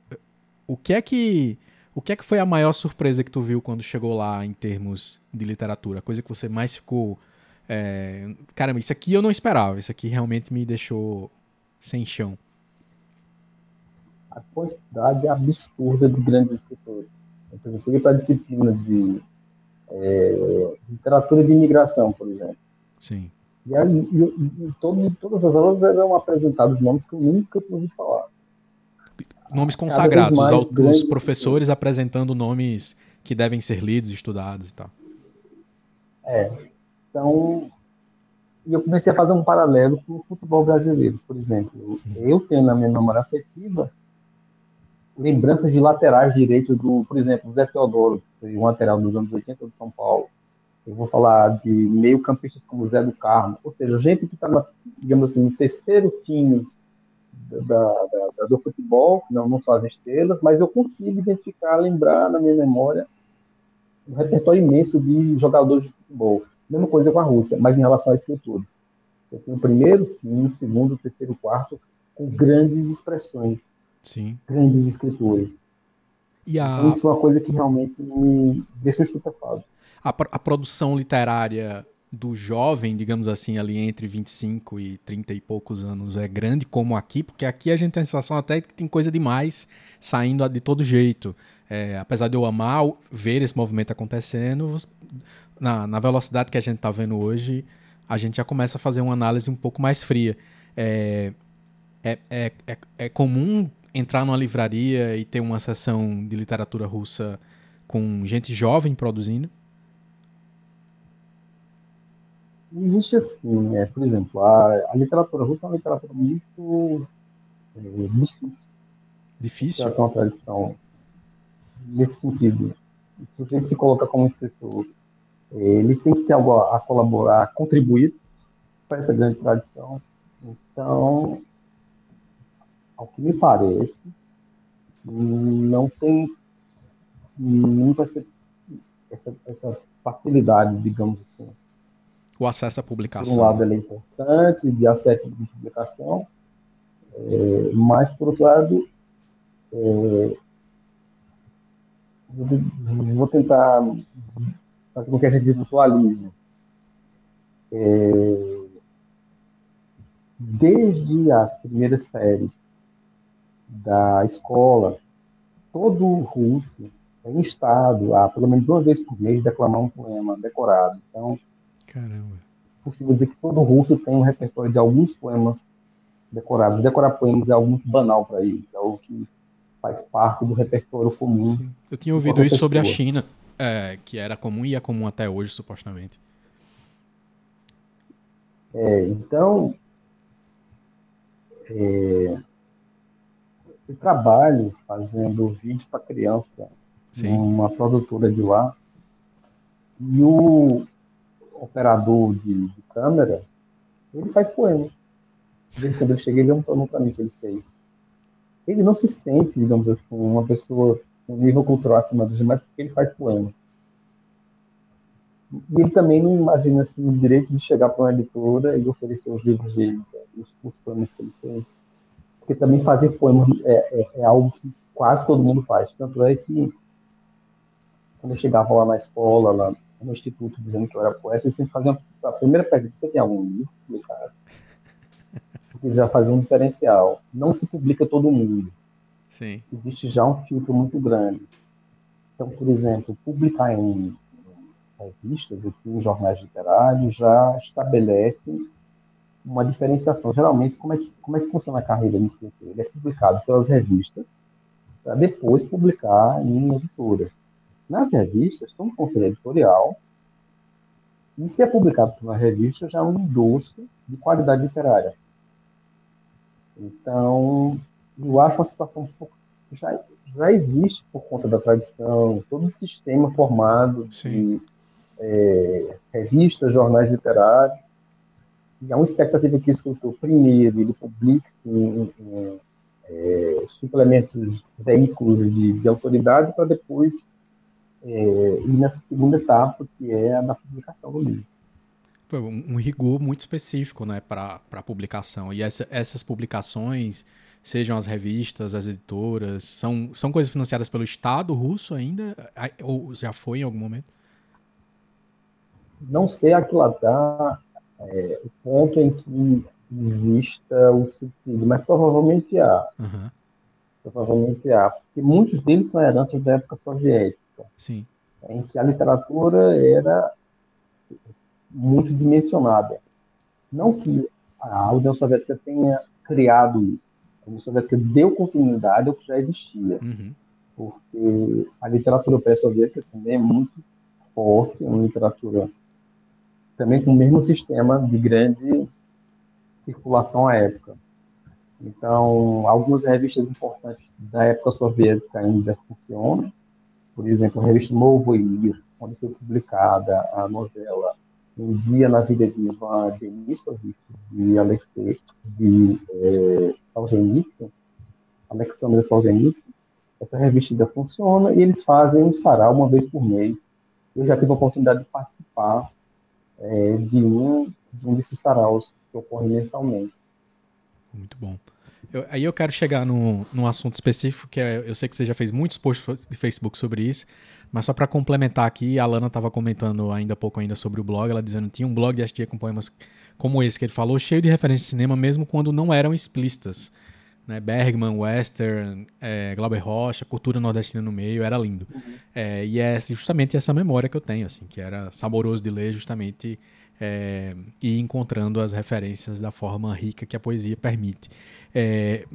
o que é que o que é que foi a maior surpresa que tu viu quando chegou lá em termos de literatura? A coisa que você mais ficou. É... Caramba, isso aqui eu não esperava. Isso aqui realmente me deixou sem chão. A quantidade absurda de grandes escritores. Eu fui para a disciplina de é, literatura de imigração, por exemplo. Sim. E aí, e, e todo, todas as aulas eram apresentados nomes que eu nunca tinha ouvido falar nomes consagrados, os, os professores apresentando nomes que devem ser lidos, estudados e tal. É. Então, eu comecei a fazer um paralelo com o futebol brasileiro, por exemplo. Eu tenho na minha memória afetiva lembranças de laterais direitos do, por exemplo, Zé Teodoro, um lateral dos anos 80 de São Paulo. Eu vou falar de meio-campistas como Zé do Carmo, ou seja, gente que está, digamos assim, no terceiro time da, da, do futebol, não, não só as estrelas, mas eu consigo identificar, lembrar na minha memória um repertório imenso de jogadores de futebol. Mesma coisa com a Rússia, mas em relação a escritores. Eu tenho o primeiro o segundo, o terceiro, o quarto, com grandes expressões. Sim. Grandes escritores. E a... Então, isso é uma coisa que realmente me deixa estupefado. A, a produção literária do jovem, digamos assim, ali entre 25 e 30 e poucos anos é grande como aqui, porque aqui a gente tem a sensação até que tem coisa demais saindo de todo jeito. É, apesar de eu amar ver esse movimento acontecendo, na, na velocidade que a gente está vendo hoje, a gente já começa a fazer uma análise um pouco mais fria. É, é, é, é, é comum entrar numa livraria e ter uma sessão de literatura russa com gente jovem produzindo? existe assim, é, por exemplo, a, a, literatura russa é uma literatura muito é, difícil. Difícil? É uma tradição nesse sentido. Se você se coloca como escritor, ele tem que ter algo a, colaborar, a contribuir para essa grande tradição. Então, ao que me parece, não tem nunca essa, essa, essa facilidade, digamos assim, o acesso à publicação. Por um lado, ele é importante, de acesso à publicação, é, mas, por outro lado, é, vou tentar fazer com que a gente visualize. É, desde as primeiras séries da escola, todo russo é instado a, pelo menos uma vez por mês, declamar um poema decorado. Então, Caramba. Possível dizer que todo russo tem um repertório de alguns poemas decorados. Decorar poemas é algo muito banal para eles, é algo que faz parte do repertório comum. Sim. Eu tinha ouvido isso sobre a China, é, que era comum e é comum até hoje, supostamente. É, então, é, eu trabalho fazendo vídeo para criança Sim. numa produtora de lá. E o, operador de, de câmera, ele faz poema. Desde quando eu cheguei, ele perguntou para mim que ele fez. Ele não se sente, digamos assim, uma pessoa com nível cultural acima dos demais, porque ele faz poema. E ele também não imagina assim, o direito de chegar para uma editora e oferecer os livros dele, os, os poemas que ele fez. Porque também fazer poema é, é, é, algo que quase todo mundo faz. Tanto é que, quando eu chegava lá na escola, lá no instituto dizendo que eu era poeta, e sempre faziam a primeira pergunta: você tem algum livro publicado? Porque já fazia um diferencial. Não se publica todo mundo. Sim. Existe já um filtro muito grande. Então, por exemplo, publicar em revistas, aqui, em jornais literários, já estabelece uma diferenciação. Geralmente, como é que, como é que funciona a carreira do escritor? Ele é publicado pelas revistas, para depois publicar em editoras. Nas revistas, tem um conselho editorial, e se é publicado por uma revista, já é um endosso de qualidade literária. Então, eu acho uma situação. Já, já existe, por conta da tradição, todo o sistema formado Sim. de é, revistas, jornais literários, e há uma expectativa que o escritor, primeiro, ele publique-se em, em é, suplementos, veículos de, de autoridade para depois é, ir nessa segunda etapa, que é a da publicação do livro. Um, rigor muito específico né, para a publicação. E essa, essas publicações, sejam as revistas, as editoras, são, são coisas financiadas pelo Estado russo ainda? Ou já foi em algum momento? Não sei aquilatar é, o ponto em que exista o subsídio, mas provavelmente há. Uhum. Provavelmente há, porque muitos deles são heranças da época soviética, Sim. em que a literatura era muito dimensionada. Não que a União Soviética tenha criado isso, a União Soviética deu continuidade ao que já existia, uhum. porque a literatura pré-soviética também é muito forte, é uma literatura também com o mesmo sistema de grande circulação à época. Então, algumas revistas importantes da época soviética ainda funcionam. Por exemplo, a revista Novo Mir, onde foi publicada a novela Um Dia na Vida de Ivan Denisovich, de Alexei de é, Solzhenitsyn, Alexander Solzhenitsyn. Essa revista ainda funciona e eles fazem um sarau uma vez por mês. Eu já tive a oportunidade de participar é, de, um, de um desses saraus que ocorre mensalmente. Muito bom. Eu, aí eu quero chegar no, num assunto específico, que é, eu sei que você já fez muitos posts de Facebook sobre isso, mas só para complementar aqui, a Alana estava comentando ainda há pouco ainda sobre o blog, ela dizendo que tinha um blog de Astia com poemas como esse que ele falou, cheio de referências de cinema, mesmo quando não eram explícitas. Né? Bergman, Western, é, Glauber Rocha, cultura nordestina no meio, era lindo. Uhum. É, e é justamente essa memória que eu tenho, assim, que era saboroso de ler justamente é, e encontrando as referências da forma rica que a poesia permite. É,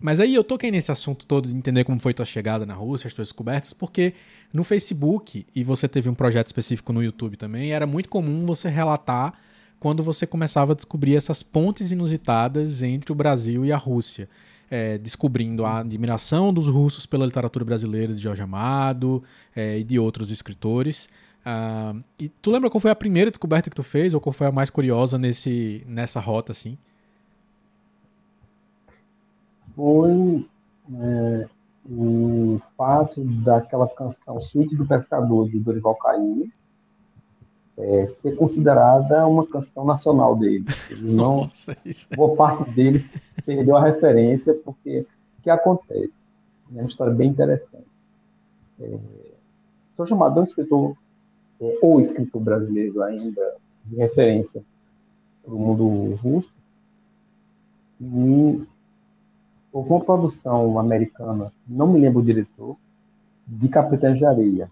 mas aí eu toquei nesse assunto todo de entender como foi tua chegada na Rússia, as tuas descobertas, porque no Facebook, e você teve um projeto específico no YouTube também, era muito comum você relatar quando você começava a descobrir essas pontes inusitadas entre o Brasil e a Rússia. É, descobrindo a admiração dos russos pela literatura brasileira de Jorge Amado é, e de outros escritores. Uh, e tu lembra qual foi a primeira descoberta que tu fez, ou qual foi a mais curiosa nesse, nessa rota, assim? Foi é, o fato daquela canção Suíte do Pescador, de Dorival Caymmi, é, ser considerada uma canção nacional dele. <laughs> não, Nossa, boa parte deles perdeu a referência, porque o que acontece? É uma história bem interessante. É, sou chamado de um escritor é, ou escritor brasileiro ainda de referência para o mundo russo. E houve uma produção americana, não me lembro o diretor, de Capitães de Areia.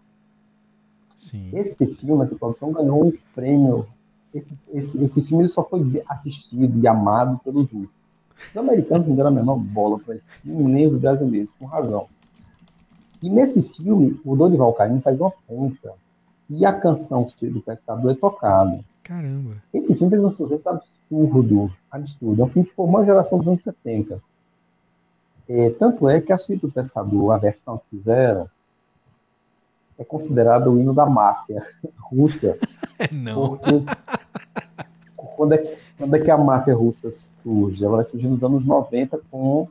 Sim. Esse filme, essa produção ganhou um prêmio. Esse, esse, esse filme só foi assistido e amado pelos russos. Os americanos não deram a menor bola para esse filme, nem os brasileiros, com razão. E nesse filme, o Dorival Caymmi faz uma ponta e a canção do Pescador é tocada. Caramba. Esse filme fez um sucesso absurdo, absurdo. É um filme que formou a geração dos anos 70. É, tanto é que a Suíte do Pescador, a versão que fizeram, é considerada o hino da máfia russa. <laughs> Não. quando é, quando é que a máfia russa surge? Ela vai surgir nos anos 90 com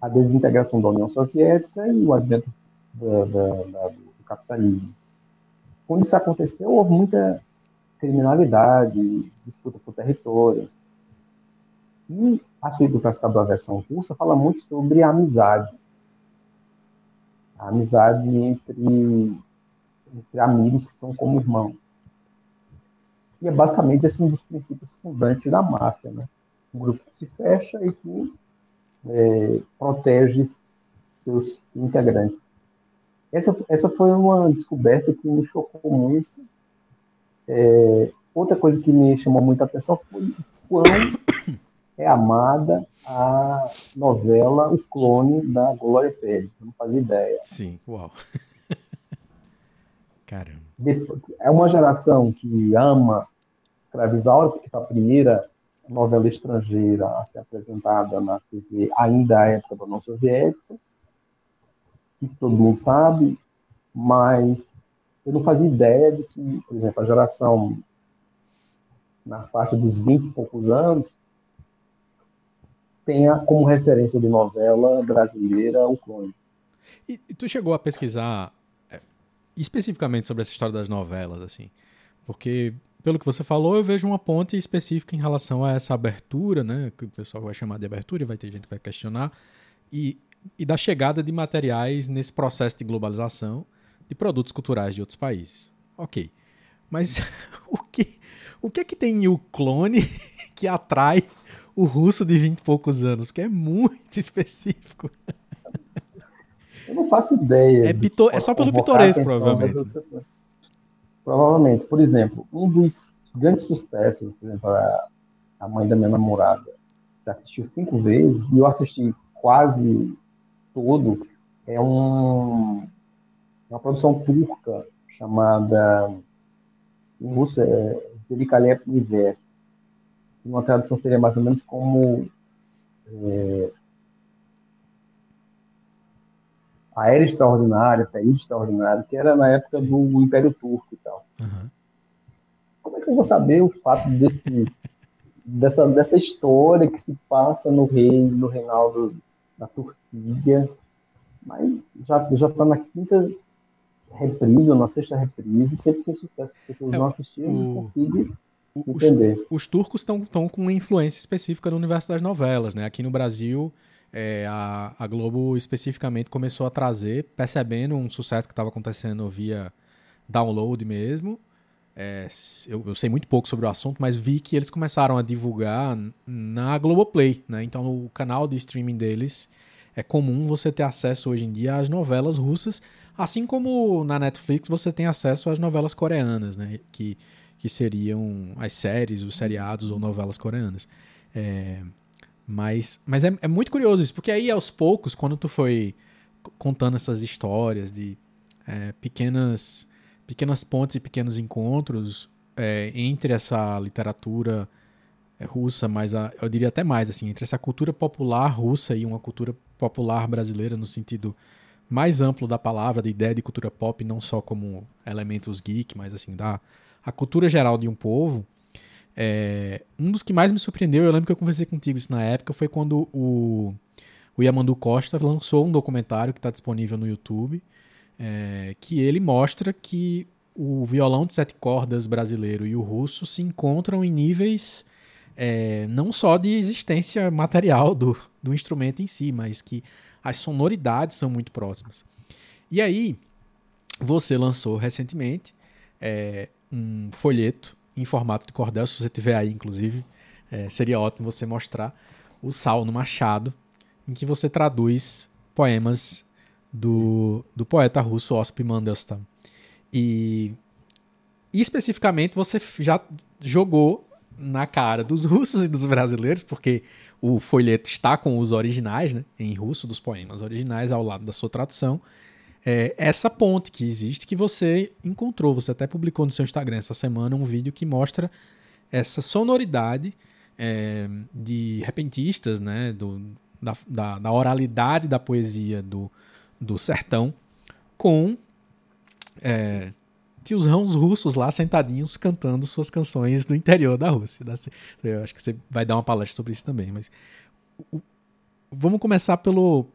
a desintegração da União Soviética e o advento da, da, da, do capitalismo. Quando isso aconteceu, houve muita criminalidade, disputa por território. E a suíte do pescador, a versão russa, fala muito sobre a amizade. A amizade entre, entre amigos que são como irmãos. E é basicamente esse um dos princípios fundantes da máfia. Né? Um grupo que se fecha e que é, protege seus integrantes. Essa, essa foi uma descoberta que me chocou muito. É, outra coisa que me chamou muita atenção foi o quão <coughs> é amada a novela O Clone da Glória Pérez. Não fazia ideia. Sim, uau. <laughs> Caramba. É uma geração que ama Escravizaura, porque foi a primeira novela estrangeira a ser apresentada na TV, ainda à época da União Soviética isso todo mundo sabe, mas eu não fazia ideia de que, por exemplo, a geração na faixa dos 20 e poucos anos tenha como referência de novela brasileira o clone. E, e tu chegou a pesquisar é, especificamente sobre essa história das novelas, assim? Porque, pelo que você falou, eu vejo uma ponte específica em relação a essa abertura, né? Que o pessoal vai chamar de abertura e vai ter gente que vai questionar. E, e da chegada de materiais nesse processo de globalização de produtos culturais de outros países. Ok. Mas <laughs> o que, o que é que tem em o clone <laughs> que atrai o russo de 20 e poucos anos? Porque é muito <laughs> específico. Eu não faço ideia. É, é só pelo pitoresco, provavelmente. Provavelmente. Por exemplo, um dos grandes sucessos, por exemplo, a, a mãe da minha namorada, assistiu cinco vezes, e eu assisti quase todo é um, uma produção turca chamada em russo é Delikalep Niver. Uma tradução seria mais ou menos como é, a Era Extraordinária, Período Extraordinário, que era na época Sim. do Império Turco e tal. Uhum. Como é que eu vou saber o fato desse, dessa, dessa história que se passa no rei, no Reinaldo da Turquia? Mas já já está na quinta reprise ou na sexta reprise, sempre tem sucesso. As pessoas é, não assistiram, o... não conseguem entender. Os, os turcos estão com uma influência específica no universo das novelas, né? Aqui no Brasil é, a, a, Globo especificamente começou a trazer, percebendo um sucesso que estava acontecendo via download mesmo. É, eu, eu, sei muito pouco sobre o assunto, mas vi que eles começaram a divulgar na Globoplay. Né? Então, no canal de streaming deles, é comum você ter acesso hoje em dia às novelas russas, assim como na Netflix você tem acesso às novelas coreanas, né? que, que seriam as séries, os seriados ou novelas coreanas. É, mas, mas é, é muito curioso isso, porque aí aos poucos, quando tu foi contando essas histórias de é, pequenas, pequenas pontes e pequenos encontros é, entre essa literatura é, russa, mas a, eu diria até mais, assim, entre essa cultura popular russa e uma cultura popular brasileira no sentido mais amplo da palavra, da ideia de cultura pop, não só como elementos geek, mas assim, da a cultura geral de um povo, é, um dos que mais me surpreendeu, eu lembro que eu conversei contigo isso na época, foi quando o, o Yamandu Costa lançou um documentário que está disponível no YouTube, é, que ele mostra que o violão de sete cordas brasileiro e o russo se encontram em níveis é, não só de existência material do, do instrumento em si, mas que as sonoridades são muito próximas. E aí, você lançou recentemente é, um folheto em formato de cordel, se você tiver aí, inclusive, é, seria ótimo você mostrar o Sal no Machado, em que você traduz poemas do, do poeta russo Osip Mandelstam. E, e especificamente você já jogou na cara dos <laughs> russos e dos brasileiros, porque o folheto está com os originais, né, em russo, dos poemas originais ao lado da sua tradução, é, essa ponte que existe que você encontrou. Você até publicou no seu Instagram essa semana um vídeo que mostra essa sonoridade é, de repentistas, né, do, da, da, da, oralidade da poesia do, do sertão com é, tiozãos russos lá sentadinhos cantando suas canções do interior da Rússia. Eu acho que você vai dar uma palestra sobre isso também, mas vamos começar pelo,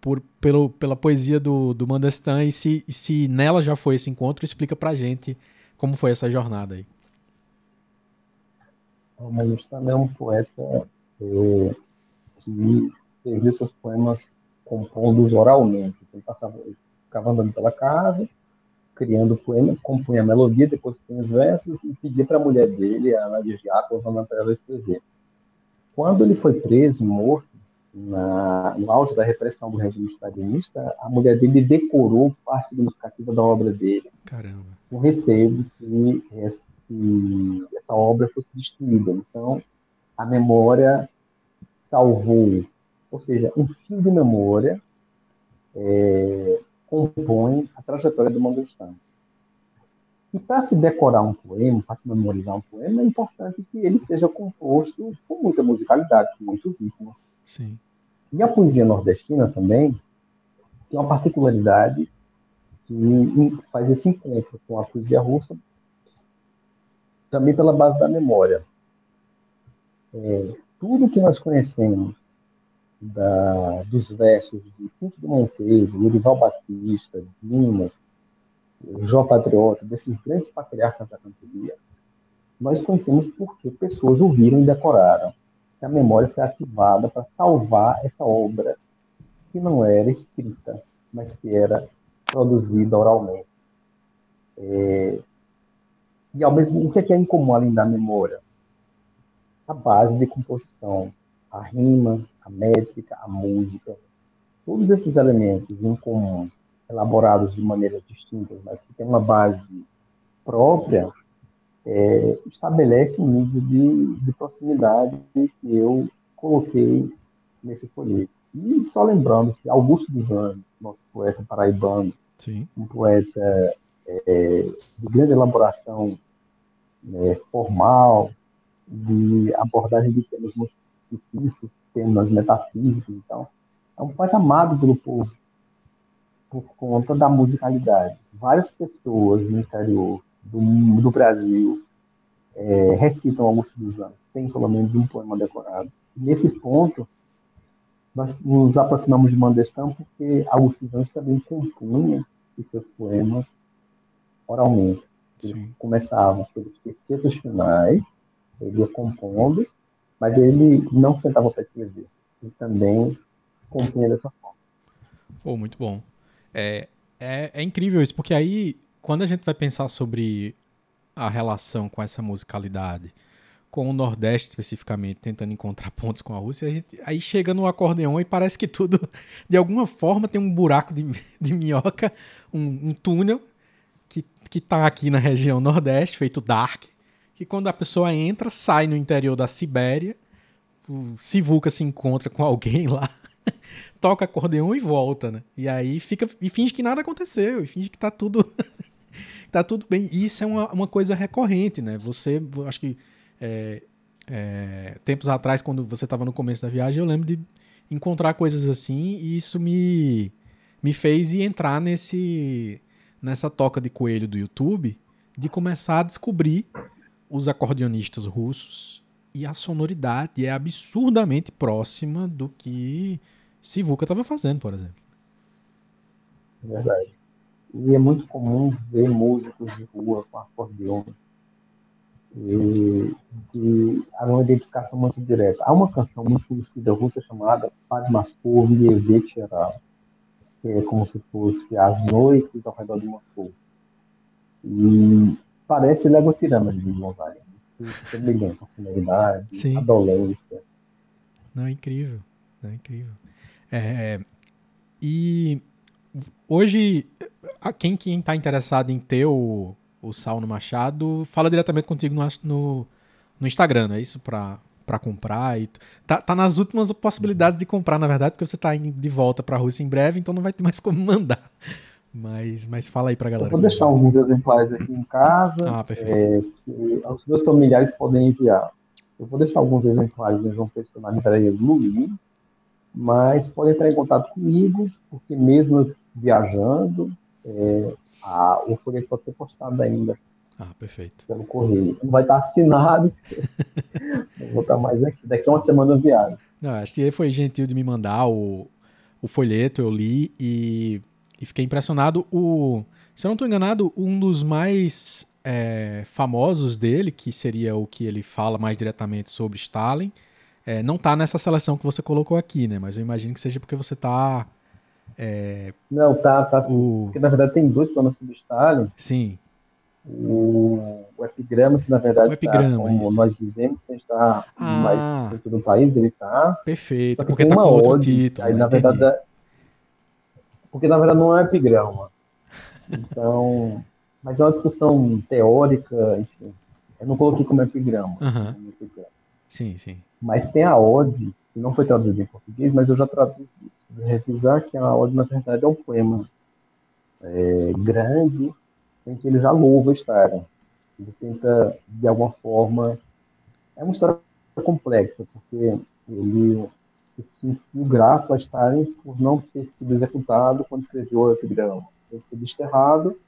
por, pelo, pela poesia do, do Mandelstam e se, se nela já foi esse encontro, explica pra gente como foi essa jornada aí. O Mandelstam é um poeta é, que escreveu seus poemas compondo-os oralmente. Ele passava, ele ficava andando pela casa, criando poema, compunha a melodia, depois punha os versos e pedia para a mulher dele, a Nadia Yakov, para ela escrever. Quando ele foi preso, morto, na, no auge da repressão do regime stalinista, a mulher dele decorou parte significativa da obra dele. Caramba. Com receio de que esse, essa obra fosse destruída. Então, a memória salvou, ou seja, um fio de memória é, compõe a trajetória do Mandelstam. E para se decorar um poema, para se memorizar um poema, é importante que ele seja composto com muita musicalidade, com muito ritmo. Sim. E a poesia nordestina também tem uma particularidade que faz esse encontro com a poesia russa também pela base da memória. É, tudo que nós conhecemos da, dos versos de Pinto do Monteiro, Lurival Batista, Dimas, Jó Patriota, desses grandes patriarcas da cantoria, nós conhecemos porque pessoas ouviram e decoraram. A memória foi ativada para salvar essa obra que não era escrita, mas que era produzida oralmente. É... E ao mesmo o que é, que é incomum além da memória? A base de composição, a rima, a métrica, a música, todos esses elementos em comum, elaborados de maneiras distintas, mas que têm uma base própria, é, estabelece um nível de, de proximidade que eu coloquei nesse folheto. E só lembrando que Augusto dos Anjos, nosso poeta paraibano, Sim. um poeta é, de grande elaboração né, formal, de abordagem de temas muito difíceis, temas metafísicos, então, é um poeta amado pelo povo por conta da musicalidade. Várias pessoas no interior do, do Brasil é, recitam Augusto dos Anjos, tem pelo menos um poema decorado. Nesse ponto, nós nos aproximamos de Mandestão porque Augusto dos Anjos também compunha os seus poemas oralmente. Ele começava pelos terceiros finais, ele ia compondo, mas ele não sentava para escrever. Ele também compunha dessa forma. Pô, muito bom. É, é, é incrível isso, porque aí, quando a gente vai pensar sobre a relação com essa musicalidade, com o Nordeste especificamente, tentando encontrar <laughs> pontos com a Rússia, a gente, aí chega no acordeão e parece que tudo, <laughs> de alguma forma, tem um buraco de, <laughs> de minhoca, um, um túnel que, que tá aqui na região Nordeste, feito dark, que quando a pessoa entra, sai no interior da Sibéria, o Sivuca se encontra com <laughs> alguém lá, toca acordeão e volta, né? E aí fica e finge que nada aconteceu, e finge que tá tudo <laughs> tá tudo bem. E isso é uma, uma coisa recorrente, né? Você, acho que é, é, tempos atrás, quando você estava no começo da viagem, eu lembro de encontrar coisas assim e isso me me fez ir entrar nesse nessa toca de coelho do YouTube, de começar a descobrir os acordeonistas russos e a sonoridade é absurdamente próxima do que Sivuca estava fazendo, por exemplo. É verdade. E é muito comum ver músicos de rua com acordeon. E, há uma identificação muito direta. Há uma canção muito conhecida russa chamada Padmaspor Vievetcheral, que é como se fosse as noites ao redor de Moscou. E parece Légua Tirana de Gonzaga. Semelhante, a sonoridade, Sim. a dolência. Não, é incrível. Não, é incrível. É, e hoje, quem quem está interessado em ter o, o Saulo Machado, fala diretamente contigo no, no, no Instagram, não é isso? Para para comprar e tá, tá nas últimas possibilidades de comprar, na verdade, porque você tá indo de volta para a Rússia em breve, então não vai ter mais como mandar. Mas, mas fala aí pra galera. Eu vou deixar alguns exemplares aqui em casa. Ah, perfeito. É, os meus familiares podem enviar. Eu vou deixar alguns exemplares em João Pessoa na livraria Luí, mas pode entrar em contato comigo, porque mesmo viajando, é, a, o folheto pode ser postado ainda. Ah, perfeito. Pelo correio. Não vai estar assinado. <laughs> não vou estar mais aqui. Daqui a uma semana eu viajo. Não, acho que ele foi gentil de me mandar o, o folheto, eu li e, e fiquei impressionado. O, se eu não estou enganado, um dos mais é, famosos dele, que seria o que ele fala mais diretamente sobre Stalin, é, não tá nessa seleção que você colocou aqui, né? Mas eu imagino que seja porque você tá. É, não, tá, tá sim. O... Porque na verdade tem dois planos sobre Stalin. Sim. O, o, epigrama, que na verdade, o epigrama, tá, como isso. nós dizemos, a está ah, mais dentro do país, ele tá. Perfeito, porque tá com outro título. Aí, na verdade, é, porque na verdade não é epigrama. Então, mas é uma discussão teórica, enfim. Eu não coloquei como epigrama. Uhum. epigrama. Sim, sim. Mas tem a ode, que não foi traduzida em português, mas eu já traduzi. Preciso revisar que a ode, na verdade, é um poema é, grande, em que ele já louva a história. Ele tenta, de alguma forma. É uma história complexa, porque ele se sentiu grato a Stalin por não ter sido executado quando escreveu o epigrama. Ele foi desterrado.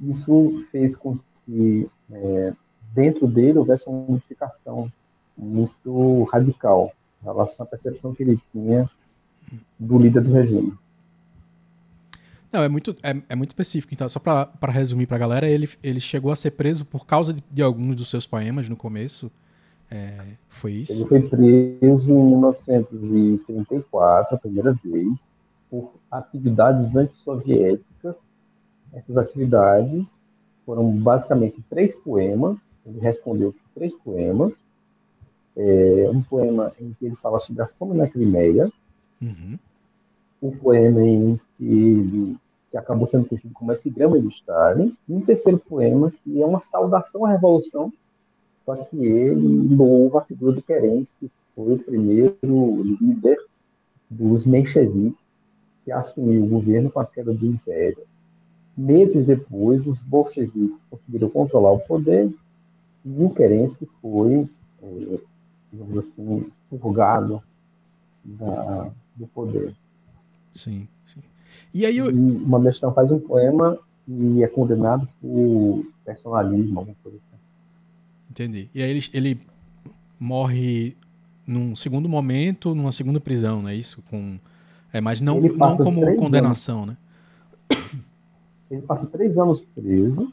Isso fez com que, é, dentro dele, houvesse uma modificação muito radical em relação à percepção que ele tinha do líder do regime. Não, é muito, é, é muito específico. Então, só para resumir para a galera, ele, ele chegou a ser preso por causa de, de alguns dos seus poemas no começo. É, foi isso? Ele foi preso em 1934, a primeira vez, por atividades antissoviéticas. Essas atividades foram basicamente três poemas. Ele respondeu três poemas. É, um poema em que ele fala sobre a fome na Crimeia. Uhum. Um poema em que ele que acabou sendo conhecido como Epigrama de Stalin, e um terceiro poema que é uma saudação à Revolução, só que ele louva a figura do Kerensky, que foi o primeiro líder dos mencheviques que assumiu o governo com a queda do Império. Meses depois, os bolcheviques conseguiram controlar o poder e o Kerensky foi, é, digamos assim, expurgado da, do poder. Sim, sim. E aí eu... e uma Mandelstam faz um poema e é condenado por personalismo, alguma coisa assim. Entendi. E aí ele, ele morre num segundo momento, numa segunda prisão, não é isso? Com, é, mas não, não como condenação, anos. né? <coughs> Ele passa três anos preso,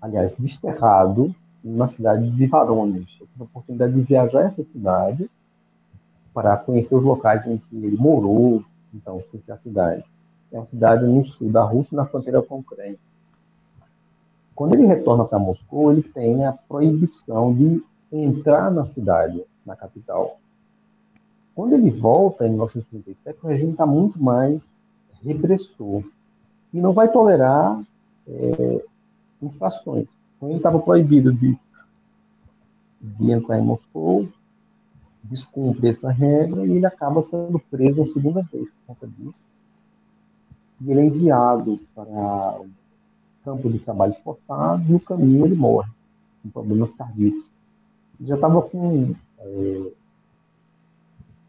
aliás, desterrado, na cidade de Varones. Eu tive a oportunidade de viajar essa cidade para conhecer os locais em que ele morou, então, conhecer a cidade. É uma cidade no sul da Rússia, na fronteira com a Ucrânia. Quando ele retorna para Moscou, ele tem a proibição de entrar na cidade, na capital. Quando ele volta, em 1937, o regime está muito mais repressor e não vai tolerar é, infrações. Então, ele estava proibido de, de entrar em Moscou, descumpre essa regra e ele acaba sendo preso a segunda vez por conta disso e ele é enviado para campo de trabalhos forçados e no caminho ele morre com problemas cardíacos. Ele já estava com é,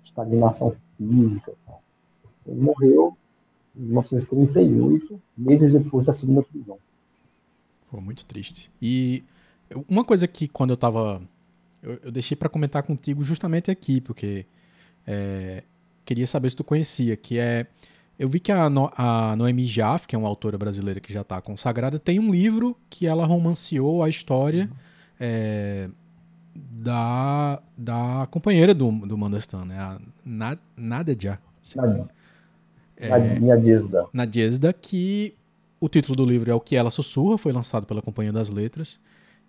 estagnação física. Ele morreu em 1938, meses depois da segunda prisão. Foi muito triste. E uma coisa que quando eu estava eu, eu, deixei para comentar contigo justamente aqui, porque é, queria saber se tu conhecia, que é eu vi que a, no, a Noemi Jaff, que é uma autora brasileira que já está consagrada, tem um livro que ela romanceou a história é, da, da companheira do, do Mandelstam, né? a Nad, Nadja. É, Nadiesda. Nadiesda, que o título do livro é O Que Ela Sussurra, foi lançado pela Companhia das Letras,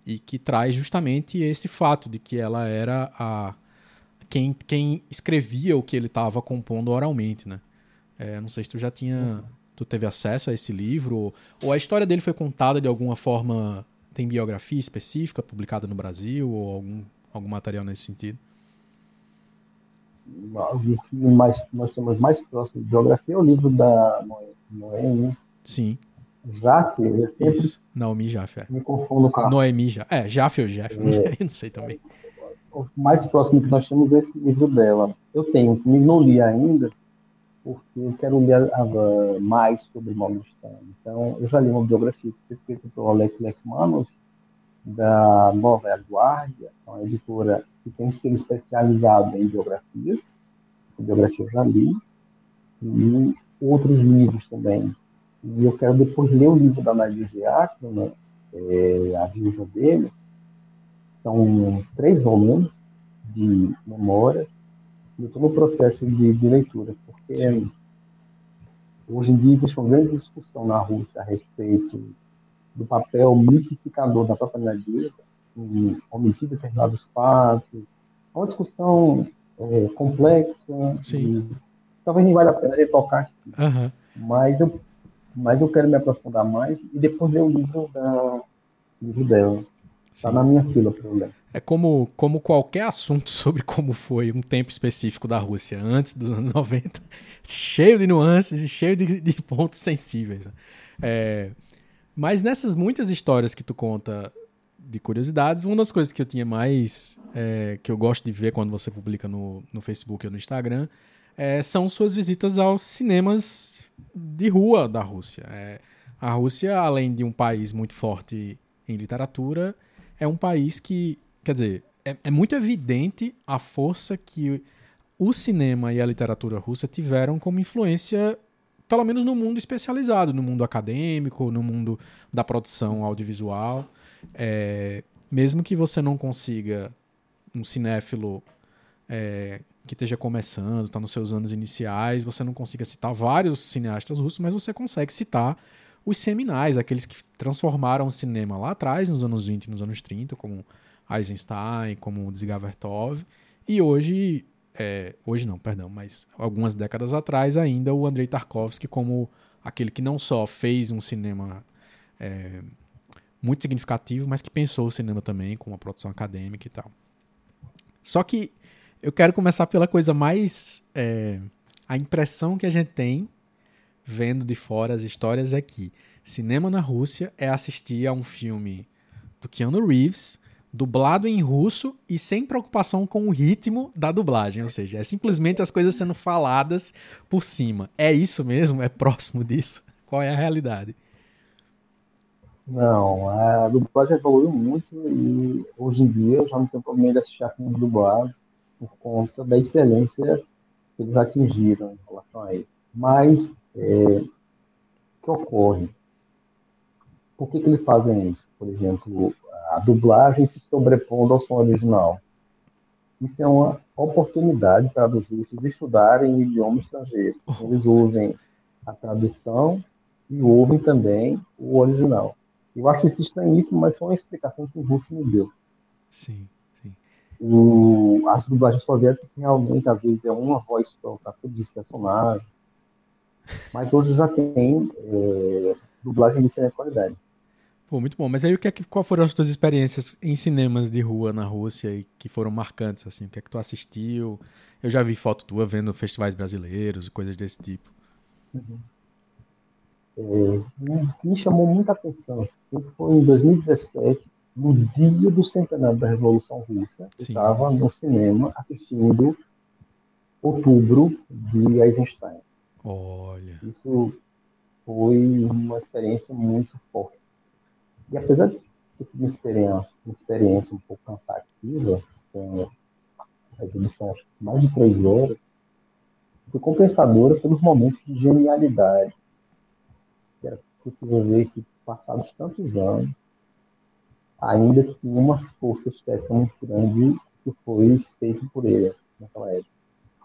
e que traz justamente esse fato de que ela era a quem, quem escrevia o que ele estava compondo oralmente, né? É, não sei se tu já tinha. Tu teve acesso a esse livro, ou, a história dele foi contada de alguma forma. Tem biografia específica publicada no Brasil, ou algum, algum material nesse sentido? O que mais, nós temos mais próximo de biografia é o livro da Noemi. Sim. Jaff, eu sempre Isso, Naomi Jaff, é. Me confundo com a... Noemi Jaff. É, Jaff ou Jeff, é, <laughs> não sei também. O mais próximo que nós temos é esse livro dela. Eu tenho, não li ainda, porque eu quero ler mais sobre Morgenstern. Então, eu já li uma biografia que foi escrita pelo Oleg Lekmanos, da Nova Guardia, é uma editora que tem selo especializado em biografias. Essa biografia eu já li. E outros livros também. E eu quero depois ler o livro da Nadia Diácono, é, A Viúva dele. São três volumes de memórias eu estou no processo de, de leitura, porque Sim. hoje em dia existe uma grande discussão na Rússia a respeito do papel mitificador da própria Nadia em omitir determinados fatos. É uma discussão é, complexa. Sim. E, talvez nem valha a pena retocar aqui. Uhum. Mas, eu, mas eu quero me aprofundar mais e depois ler o livro, da, livro dela. Está na minha fila para ler. É como, como qualquer assunto sobre como foi um tempo específico da Rússia antes dos anos 90, <laughs> cheio de nuances e cheio de, de pontos sensíveis. Né? É, mas nessas muitas histórias que tu conta de curiosidades, uma das coisas que eu tinha mais. É, que eu gosto de ver quando você publica no, no Facebook ou no Instagram é, são suas visitas aos cinemas de rua da Rússia. É, a Rússia, além de um país muito forte em literatura, é um país que, quer dizer, é, é muito evidente a força que o cinema e a literatura russa tiveram como influência, pelo menos no mundo especializado, no mundo acadêmico, no mundo da produção audiovisual. É, mesmo que você não consiga um cinéfilo é, que esteja começando, está nos seus anos iniciais, você não consiga citar vários cineastas russos, mas você consegue citar os seminais, aqueles que transformaram o cinema lá atrás, nos anos 20 e nos anos 30, como Eisenstein, como Dziga e hoje, é, hoje não, perdão, mas algumas décadas atrás ainda o Andrei Tarkovsky como aquele que não só fez um cinema é, muito significativo, mas que pensou o cinema também com uma produção acadêmica e tal. Só que eu quero começar pela coisa mais. É, a impressão que a gente tem vendo de fora as histórias é que cinema na Rússia é assistir a um filme do Keanu Reeves dublado em russo e sem preocupação com o ritmo da dublagem, ou seja, é simplesmente as coisas sendo faladas por cima. É isso mesmo? É próximo disso? Qual é a realidade? Não, a dublagem evoluiu muito e hoje em dia eu já não tenho problema de assistir filmes dublados por conta da excelência que eles atingiram em relação a isso. Mas, é, que ocorre? Por que, que eles fazem isso? Por exemplo, a dublagem se sobrepondo ao som original. Isso é uma oportunidade para os russos estudarem o idioma estrangeiro. Eles ouvem a tradução e ouvem também o original. Eu acho isso estranhíssimo, mas foi uma explicação que o russo me deu. Sim, sim. O, as dublagens soviéticas realmente, às vezes, é uma voz para todos os personagens. Mas hoje já tem é, dublagem de excelente qualidade. Pô, muito bom. Mas aí o que é que, qual foram as tuas experiências em cinemas de rua na Rússia e que foram marcantes, assim? O que é que tu assistiu? Eu já vi foto tua vendo festivais brasileiros e coisas desse tipo. Uhum. É, me chamou muita atenção assim, foi em 2017, no dia do centenário da Revolução Russa. Eu estava no cinema assistindo Outubro de Eisenstein. Olha. Isso foi uma experiência muito forte. E apesar de ter sido uma experiência, uma experiência um pouco cansativa, com a de mais de três horas, foi compensadora pelos momentos de genialidade. Era possível ver que, passados tantos anos, ainda tinha uma força estética muito grande que foi feito por ele naquela época.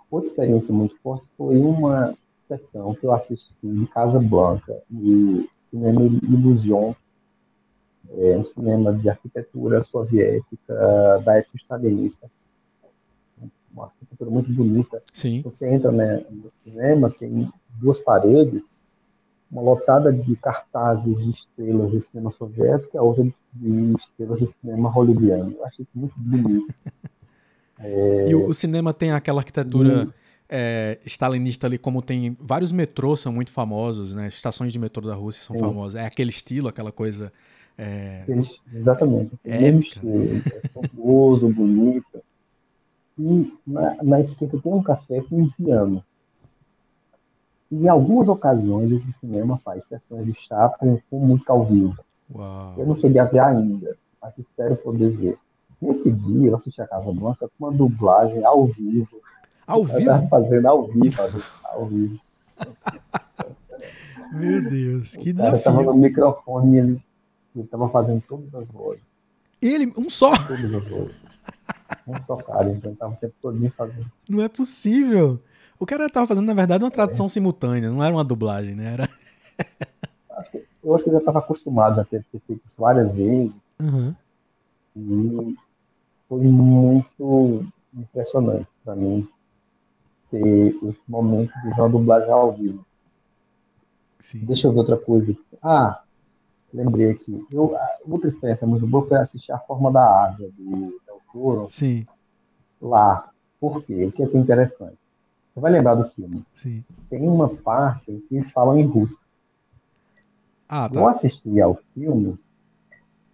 Outra experiência muito forte foi uma sessão que eu assisti em Casa Blanca, no Cinema Illusion, é um cinema de arquitetura soviética da época stalinista. Uma arquitetura muito bonita. Sim. Você entra né, no cinema, tem duas paredes, uma lotada de cartazes de estrelas do cinema soviético e a outra de estrelas do cinema hollywoodiano. Eu acho isso muito bonito. é... <laughs> E o, o, cinema tem aquela arquitetura... E é, stalinista ali, como tem vários metrôs são muito famosos, né? Estações de metrô da Rússia são Sim. famosas. É aquele estilo, aquela coisa é... Exatamente. É mesmo estilo. É famoso, bonito. E na, na esquerda tem um café com um piano. E em algumas ocasiões esse cinema faz sessões de chá com, com música ao vivo. Uau. Eu não cheguei a ver ainda, mas espero poder ver. Nesse dia eu assisti a Casa Blanca com uma dublagem ao vivo. Ao vivo? Eu fazendo ao vivo, ao vivo. <laughs> Meu Deus, que desafio. Cara tava no microfone e ele ele estava fazendo todas as vozes. Ele, um só? Todas as vozes. um só cara, então estava o tempo todo fazendo. Não é possível. O cara estava fazendo, na verdade, uma tradução é. simultânea, não era uma dublagem, né? Era... eu acho que ele já estava acostumado a ter, ter, feito isso várias vezes. Uhum. E foi muito impressionante para mim ter esse momento de uma dublagem ao vivo. Sim. Deixa eu ver outra coisa. Ah, lembrei aqui. Eu, outra experiência muito boa foi assistir A Forma da Água, do Del Toro. Sim. Lá. Por quê? O que é, que é interessante? Você vai lembrar do filme. Sim. Tem uma parte que eles falam em russo. Ah, tá. Eu assisti ao filme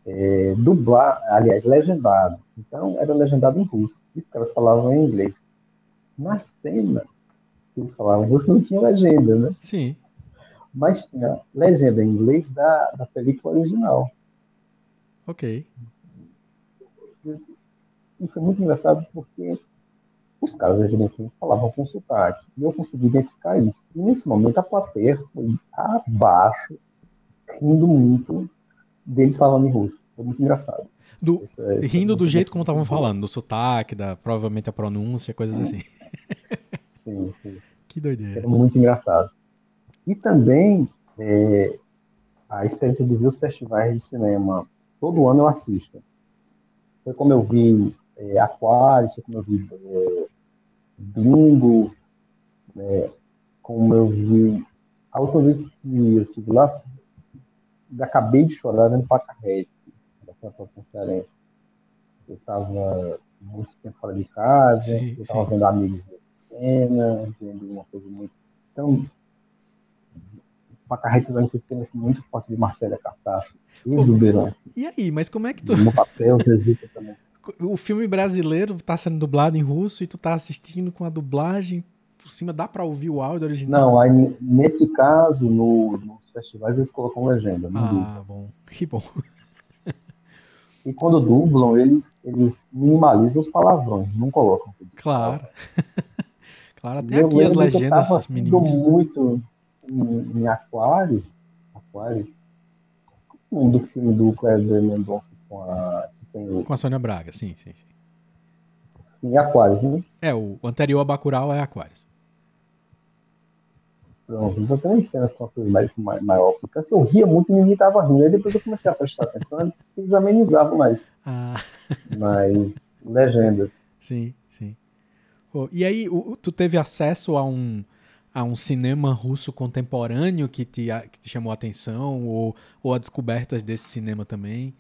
é, dublar, aliás, legendado. Então, era legendado em russo. Os caras falavam em inglês. Na cena eles falavam em russo, não tinha legenda, né? Sim mas tinha legenda em inglês da, da película original. Ok. e foi muito engraçado porque os caras, evidentemente, falavam com sotaque. E eu consegui identificar isso. E nesse momento a plateia foi abaixo, rindo muito deles falando em russo. Foi muito engraçado. Do, é, rindo do jeito como estavam falando, do sotaque, da, provavelmente a pronúncia, coisas assim. <laughs> Sim, sim. Que doideira. Era muito engraçado. E também é, a experiência de ver os festivais de cinema. Todo ano eu assisto. Foi como eu vi é, Aquários, foi como eu vi é, Bingo, né, como eu vi. A última vez que eu estive lá, acabei de chorar vendo Pacarrete, da Canção Cearense. Eu estava muito tempo fora de casa, sim, eu estava vendo amigos de cena, vendo uma coisa muito. Então, Pacarrete vai uma experiência muito forte de Marcela Cartacho, exuberante. E aí, mas como é que tu. No papel, também <laughs> o filme brasileiro tá sendo dublado em russo e tu tá assistindo com a dublagem por cima, dá para ouvir o áudio original? Não, aí nesse caso, no, nos festivais eles colocam legenda. ah, bom, que bom. E quando dublam, eles, eles minimalizam os palavrões, não colocam. Claro. <laughs> claro, até aqui as legendas minimizam. muito em, em Aquários, Aquários, um do filme do Kleber Mendonça com a tem... Com a Sônia Braga, sim, sim, sim. Em Aquários, né? É, o anterior a Bacurau é Aquários. Pronto, então tem cenas com uma coisa mais, maior, porque assim, eu ria muito e me imitava rindo. Aí depois eu comecei a prestar atenção e eles amenizavam mais. Ah. Mais legendas. Sim, sim. Pô, e aí, tu teve acesso a um, a um cinema russo contemporâneo que te, que te chamou a atenção? Ou, ou a descobertas desse cinema também?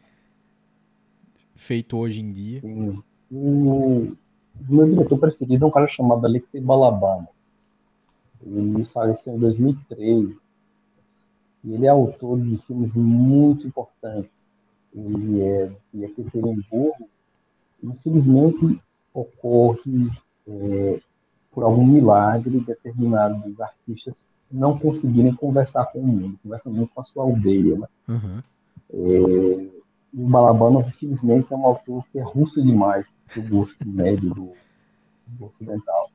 feito hoje em dia? Sim. O meu diretor preferido é um cara chamado Alexei Balaban. Ele faleceu em 2013. E ele é autor de filmes muito importantes. Ele é de Ekaterinburgo. Infelizmente, ocorre é, por algum milagre determinados artistas não conseguirem conversar com o mundo, conversam muito com a sua aldeia. Né? Uhum. É, o Balabanov, infelizmente, é um autor que é russo demais do gosto médio do, do ocidental.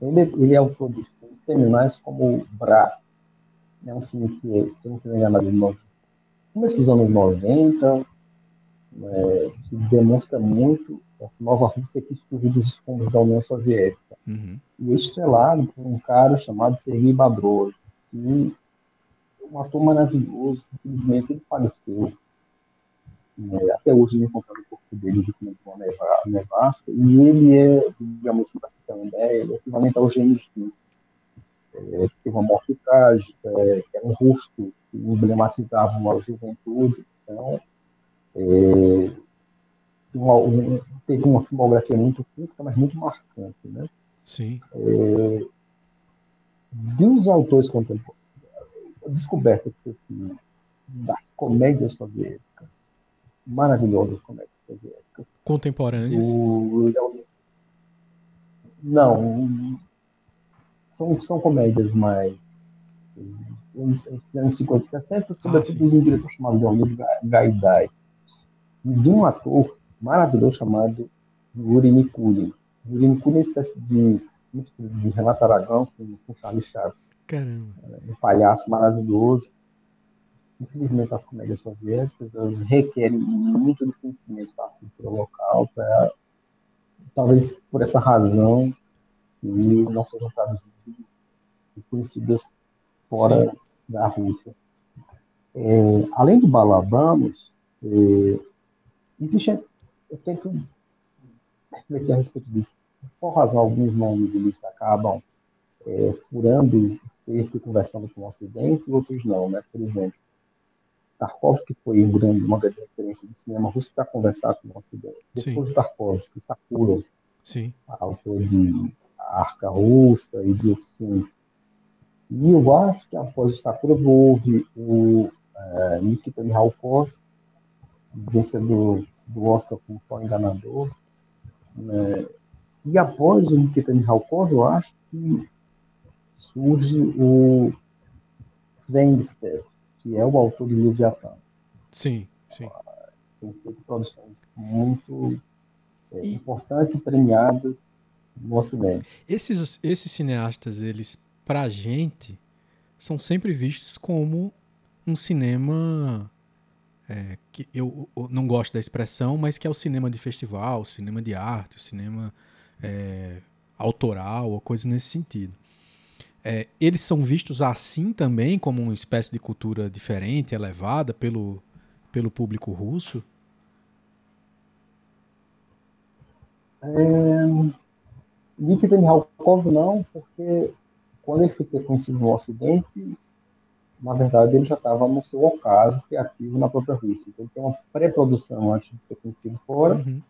Ele, ele é autor de seminais como Brat. É um filme que, se eu não me engano, é de começo dos anos 90, é, que demonstra muito essa nova Rússia que surgiu dos escombros da União Soviética. Uhum. E é estrelado por um cara chamado Sergei Badrov, que é um ator maravilhoso, infelizmente ele faleceu é, até hoje ele encontrando o corpo dele com uma nevasca, e ele é, digamos assim, para se ter uma ideia, ele é equivalente ao James Dean. É, teve uma morte trágica, é, era um rosto que emblematizava uma juventude, então é, uma, um, teve uma filmografia muito curta, mas muito marcante, né? Sim. É, de uns autores contemporâneos, descobertas que eu fiz das comédias soviéticas, maravilhosas comédias soviéticas. Contemporâneas? O... Não, são, são comédias mais anos 50 e 60, sobretudo ah, de um diretor chamado Leonid Gaidai, e de um ator maravilhoso chamado Yuri Nikurin. Yuri Nikurin é uma espécie de, de Renato Aragão com, com Charlie Chaplin. Caramba. É um palhaço maravilhoso infelizmente, as comédias soviéticas elas requerem muito do conhecimento da cultura local, pra, talvez por essa razão, e não sejam traduzidas e conhecidas fora Sim. da Rússia. É, além do Balabanos, é, existe, eu tenho que refletir a respeito disso. Por razão, alguns nomes eles acabam é, furando o cerco e conversando com o Ocidente, e outros não, né? Por exemplo, Tarkovsky foi um grande, uma grande referência do cinema russo para conversar com o Ocidente. Depois de Tarkovsky, Sakura, Sim. autor de Arca Russa e de outros filmes. E eu acho que após o Sakura houve o uh, Nikita Mikhalkov, vencedor do Oscar como Só Enganador. Né? E após o Nikita Mikhalkov, eu acho que surge o Sven que é o autor de Leviatã. Sim, sim. Tem feito produções muito é, e... importantes e premiadas no Ocidente. Esses, esses cineastas, eles, pra gente, são sempre vistos como um cinema é, que eu, eu, não gosto da expressão, mas que é o cinema de festival, o cinema de arte, o cinema é, autoral, ou coisa nesse sentido. É, eles são vistos assim também, como uma espécie de cultura diferente, elevada pelo, pelo público russo? É, Nikita Mihalkov não, porque quando ele foi ser conhecido no Ocidente, na verdade ele já estava no seu ocaso criativo na própria Rússia. Então ele tem uma pré-produção antes de ser conhecido fora. Uhum.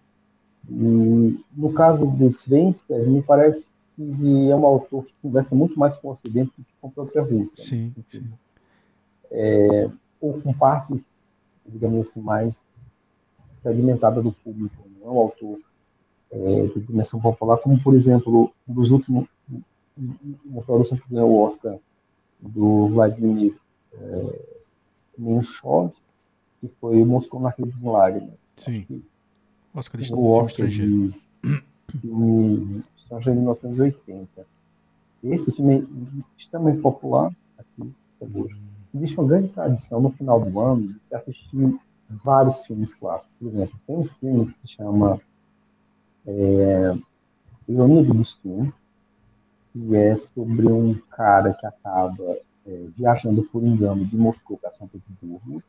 E no caso do Svenster, me parece que é um autor que conversa muito mais com o Ocidente do que com a própria Rússia. Sim, sim. É, ou com partes, digamos assim, mais segmentada do público. Não é um autor é, de dimensão popular, como, por exemplo, um dos últimos, uma produção que ganhou o Oscar do Vladimir é, Menshov, que foi Moscou na Rede de Lágrimas. Sim. Oscar de o Oscar estrangeiro. de filme estrangeiro de 1980. Esse filme é extremamente popular aqui hoje. Existe uma grande tradição no final do ano de se assistir vários filmes clássicos. Por exemplo, tem um filme que se chama é, Ironia do Destino, que é sobre um cara que acaba é, viajando por engano de Moscou para São Petersburgo.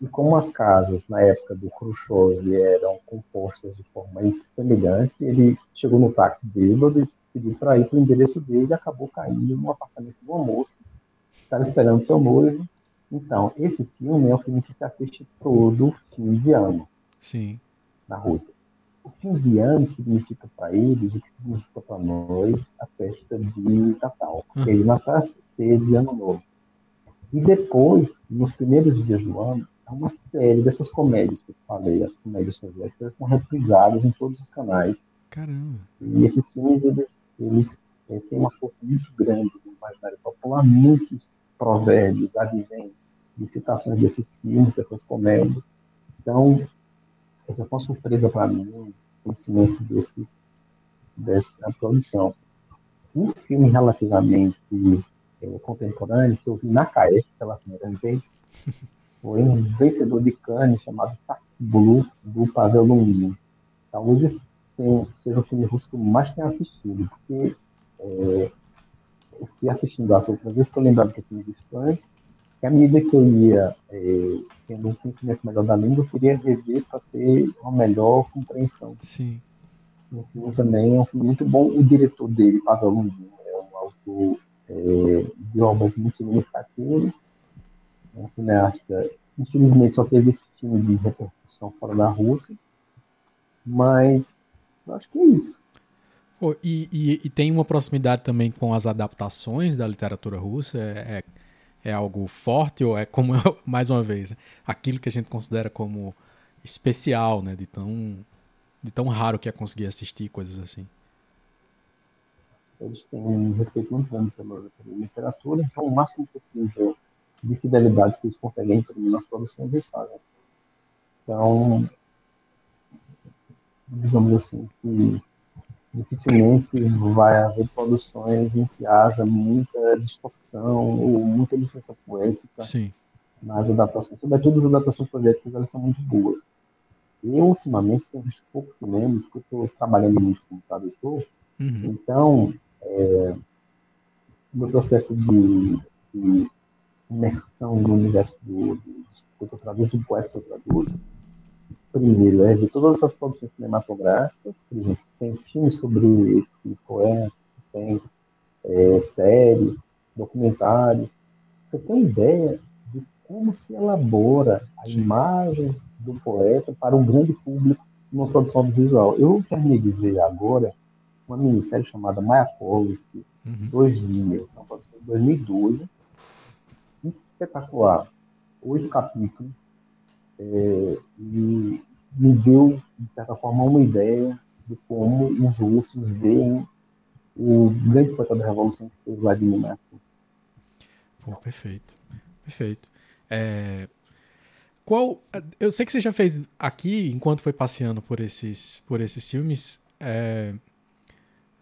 E como as casas na época do Khrushchev eram compostas de forma semelhante, ele chegou no táxi bêbado e pediu para ir para o endereço dele e acabou caindo no apartamento de uma moça que estava esperando seu noivo. Então, esse filme é um filme que se assiste todo fim de ano. Sim. Na Rússia o fim de ano significa para eles o que significa para nós a festa de Natal, uhum. seja de Natal, seja de Ano Novo. E depois, nos primeiros dias do ano, há uma série dessas comédias que eu falei, as comédias soviéticas, são reprisadas em todos os canais. Caramba! E esses filmes, eles, eles é, têm uma força muito grande no imaginário popular, muitos provérbios advêm de citações desses filmes, dessas comédias. Então, essa foi uma surpresa para mim, o conhecimento desses, dessa produção. Um filme relativamente é, contemporâneo que eu vi na CAEF pela primeira vez <laughs> foi um vencedor de Cannes chamado Taxi Blue, do Pavel Lundin. Talvez seja o filme russo que eu mais tenha assistido, porque é, eu fui assistindo as outras vezes que eu lembrava que eu tinha visto antes, à medida que eu ia é, tendo um conhecimento melhor da língua, eu queria rever para ter uma melhor compreensão. Sim. O filme também é um filme muito bom. O diretor dele, Pavel Lundin, é um autor é, de obras muito significativas. É um cineasta, infelizmente, só teve esse filme de repercussão fora da Rússia. Mas eu acho que é isso. Oh, e, e, e, tem uma proximidade também com as adaptações da literatura russa. É, é é algo forte ou é como, <laughs> mais uma vez, aquilo que a gente considera como especial, né? De tão, de tão raro que é conseguir assistir coisas assim. Eles têm um respeito muito grande pela, pela literatura, então o máximo possível de fidelidade que eles conseguem imprimir nas produções eles fazem. Então, digamos assim, que dificilmente vai haver produções em que haja muita distorção ou muita licença poética Sim. nas adaptações. Sobretudo as adaptações soviéticas, elas são muito boas. Eu, ultimamente, tenho visto pouco cinema, porque eu estou trabalhando muito como tradutor. Uhum. Então, é, o meu processo de, de, imersão no universo do, do, do eu traduzo, do poeta que eu traduzo, primeiro é ver todas essas produções cinematográficas, por exemplo, se tem filmes sobre esse poeta, se tem é, séries, documentários, você tem ideia de como se elabora a Sim. imagem do poeta para um grande público numa produção visual. Eu terminei de ver agora uma minissérie chamada Mayakovsky, uhum. dois dias, uma produção de 2012, espetacular, oito capítulos, é, e me deu, de certa forma, uma ideia de como os russos veem o grande poeta da Revolução que foi Vladimir Martins. Perfeito, perfeito. É, qual. Eu sei que você já fez aqui, enquanto foi passeando por esses, por esses filmes, é,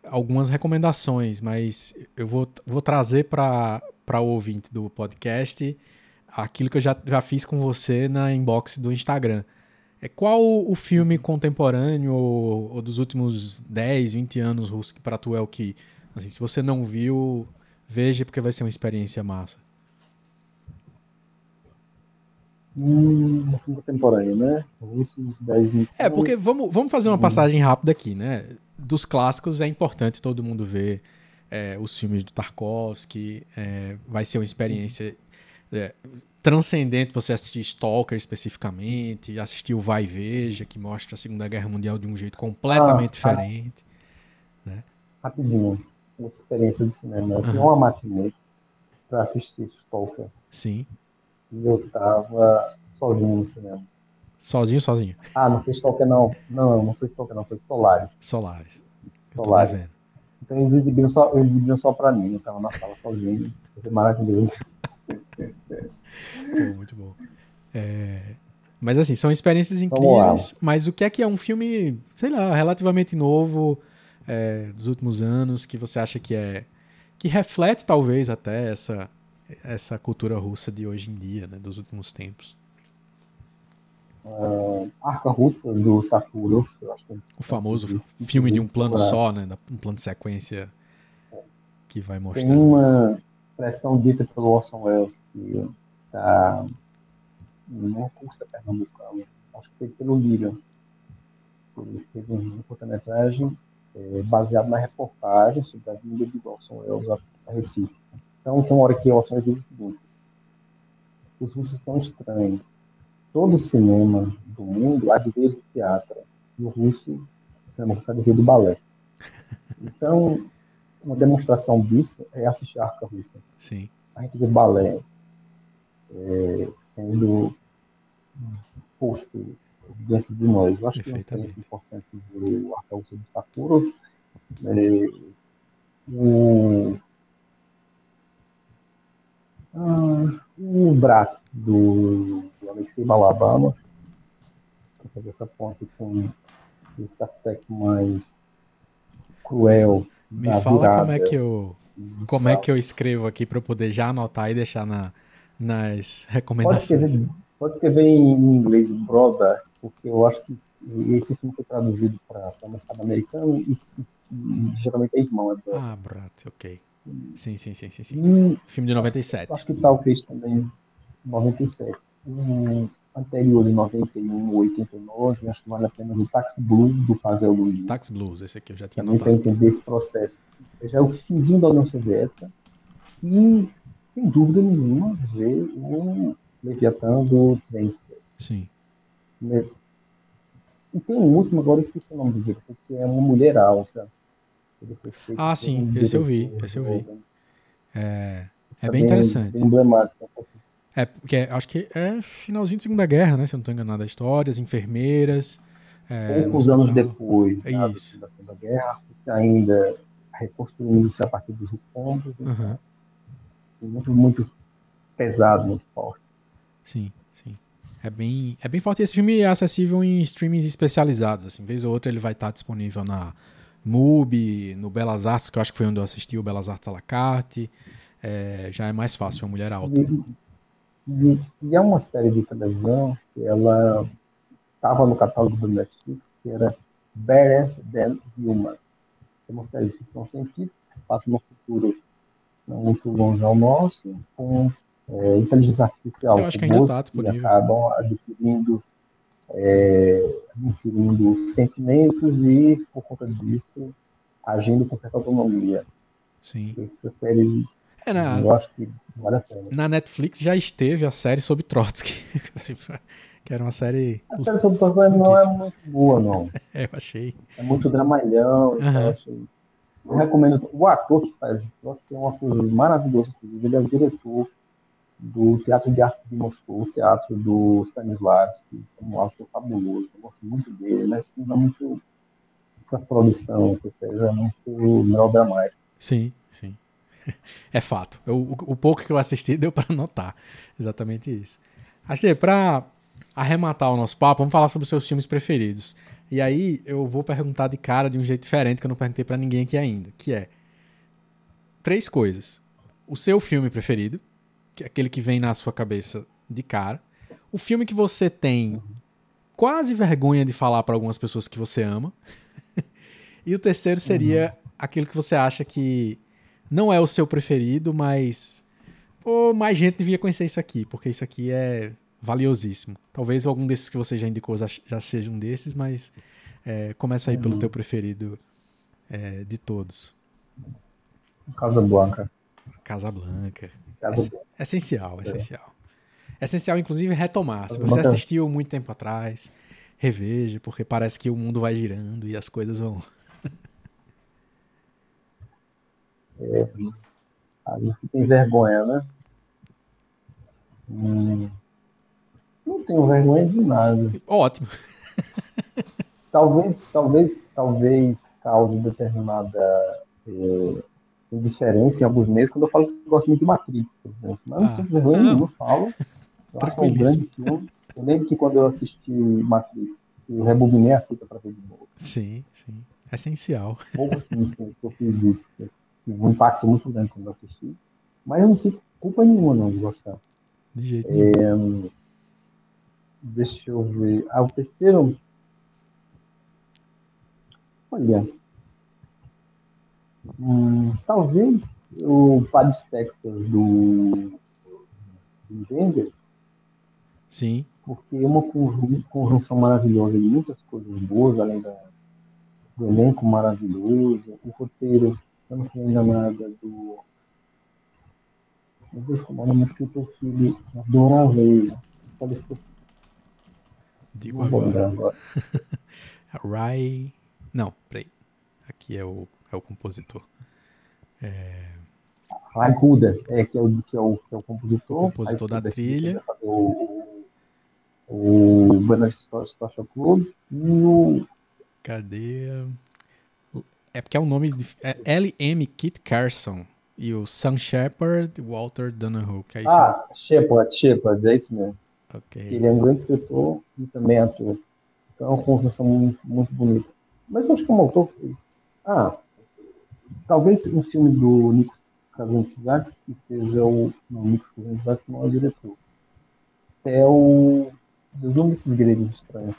algumas recomendações, mas eu vou, vou trazer para o ouvinte do podcast aquilo que eu já, já fiz com você na inbox do Instagram. É qual o filme contemporâneo ou, ou dos últimos 10, 20 anos russo que para tu é o que, assim, se você não viu, veja porque vai ser uma experiência massa. Hum, contemporâneo, né? Últimos 10, 20 É, porque vamos, vamos fazer uma passagem rápida aqui, né? Dos clássicos é importante todo mundo ver é, os filmes do Tarkovsky, é, vai ser uma experiência é, transcendente você assistir Stalker especificamente, assistir o Vai e Veja, que mostra a Segunda Guerra Mundial de um jeito completamente ah, diferente. Ah, né? Rapidinho, uma experiência do cinema. Eu uhum. uma matinê para assistir Stalker. Sim. E eu tava sozinho no cinema. Sozinho, sozinho? Ah, não foi Stalker não. Não, não foi Stalker não, foi Solares. Solares. Solares. Então eles exibiram só, eles exibiram só pra mim, eu tava na sala sozinho. Foi maravilhoso. Pô, muito bom. É... Mas assim, são experiências incríveis. Mas o que é que é um filme, sei lá, relativamente novo é, dos últimos anos, que você acha que é. que reflete talvez até essa, essa cultura russa de hoje em dia, né, dos últimos tempos? Uh, Arca Russa do Sakura. É o famoso filme de um plano só, né? Um plano de sequência que vai mostrar. Tem uma expressão dita pelo Orson Welles que está numa curta pernambucana, acho que foi pelo Lira. Ele fez uma curta-metragem é, baseado na reportagem sobre a vinda de Orson Welles a Recife. Então, tem uma hora que Orson Welles diz o seguinte: os russos são estranhos. Todo cinema do mundo advém do teatro. E o russo, o cinema russo advém do balé. Então, uma demonstração disso é assistir a Arca Russa. Sim. A gente vê balé é, sendo posto dentro de nós. Eu acho que é uma experiência importante do Arca Russa do Sakura. É, o, ah, o Bratz do, do Alexei Balabama, para fazer essa ponte com esse aspecto mais cruel me fala virada. como é que eu como é que eu escrevo aqui para poder já anotar e deixar na, nas recomendações. Pode escrever, pode escrever em inglês Brother, porque eu acho que esse filme foi traduzido para o mercado americano e, e, geralmente é irmão. É ah, Brat, ok. Sim, sim, sim, sim. sim. E, filme de 97. Acho que talvez também 97. Um, anterior, em 91, 89, acho que vale a pena o Tax Blues do Pavel Luiz. Tax Blues, esse aqui eu já tinha Também para entender esse processo. Já é o finzinho da União Soviética e, sem dúvida nenhuma, ver o Leviatã do Zensky. Sim. E tem um último, agora eu esqueci o nome do porque é uma mulher alta. Ah, sim, esse eu vi, esse eu vi. É, é bem, interessante. Emblemático. É, porque acho que é finalzinho de Segunda Guerra, né? Se eu não estou enganado, a história, as enfermeiras. É, Poucos anos depois é da, da Segunda Guerra, você ainda reconstruindo-se a partir dos escombros. Uhum. Muito, muito pesado, muito forte. Sim, sim. É bem, é bem forte. E esse filme é acessível em streamings especializados. Assim, vez ou outra ele vai estar disponível na MUBI, no Belas Artes, que eu acho que foi onde eu assisti o Belas Artes à la carte. É, já é mais fácil, uma mulher alta. E, e, é uma série de televisão que ela estava no catálogo do Netflix, que era Better Than Humans. É uma série de ficção científica que se passa no futuro não muito longe ao nosso, com é, inteligência artificial. Eu acho que ainda está disponível. Que acabam adquirindo, é, adquirindo sentimentos e, por conta disso, agindo com certa autonomia. Sim. Essa série é, na, eu acho que vale a pena. Na Netflix já esteve a série sobre Trotsky. <laughs> que era uma série. A série sobre Trotsky não é muito boa, não. <laughs> é, eu achei. É muito dramalhão. Uhum. Eu, achei... eu recomendo. O ator que faz Trotsky é uma coisa maravilhosa. Ele é o diretor do Teatro de Arte de Moscou, o teatro do Stanislavski, é um ator fabuloso. Eu gosto muito dele. Ele é muito. Essa produção, essa série é muito melodramática. Sim, sim. <laughs> é fato. Eu, o, o, pouco que eu assisti deu para notar exatamente isso. Achei, para arrematar o nosso papo, vamos falar sobre os seus filmes preferidos. E aí eu vou perguntar de cara de um jeito diferente que eu não perguntei para ninguém aqui ainda, que é três coisas. O seu filme preferido, que é aquele que vem na sua cabeça de cara. O filme que você tem quase vergonha de falar para algumas pessoas que você ama. <laughs> e o terceiro seria uhum. aquilo que você acha que não é o seu preferido, mas pô, mais gente devia conhecer isso aqui, porque isso aqui é valiosíssimo. Talvez algum desses que você já indicou já, seja um desses, mas é, começa aí uhum. pelo teu preferido é, de todos. Casablanca. Casablanca. Casablanca. É, essencial, é. essencial. É essencial, inclusive, retomar. Se você assistiu muito tempo atrás, reveja, porque parece que o mundo vai girando e as coisas vão. É, a gente tem vergonha, né? Hum, não tenho vergonha de nada. Ótimo. talvez, talvez, talvez cause determinada é, indiferença em alguns meses quando eu falo que gosto muito de Matrix, por exemplo. Mas ah, não sinto vergonha nenhuma, falo. Eu acho um grande filme. Eu lembro que quando eu assisti Matrix, eu rebobinei a fita para ver de novo. Sim, sim. É essencial. Poucos <laughs> filmes que eu fiz isso. Tive um impacto muito grande quando eu assisti. Mas eu não sinto culpa nenhuma não de gostar. De jeito nenhum. É, deixa eu ver. Ah, o terceiro. Olha. Hum, talvez o Paris Texas do, do Vendors. Sim. Porque é uma conjunção maravilhosa de muitas coisas boas, além da, do elenco maravilhoso, o roteiro, se eu não estou enganada, do. Meu Deus, como é o nome do escritor que ele adorava ele. Faleceu. Digo agora. agora. <laughs> Rai. Não, peraí. Aqui é o é o compositor. É... Ray Kuda, é, que, é o, que, é o, que é o compositor. O compositor da trilha. O, o Bernard Social Club e o. Cadê? É porque é o nome de. É L.M. Kit Carson. E o Sam Shepard Walter Donahoe. Que é isso ah, Shepard, Shepard, é isso mesmo. Okay. Ele é um grande escritor e também ator. Então é uma construção muito, muito bonita. Mas eu acho que é um autor. Ah, talvez um filme do Nikos Kazantzakis, que seja o. Não, Nikos Kazantzakis não é o diretor. É o. Deslumbre desses gregos estranhos.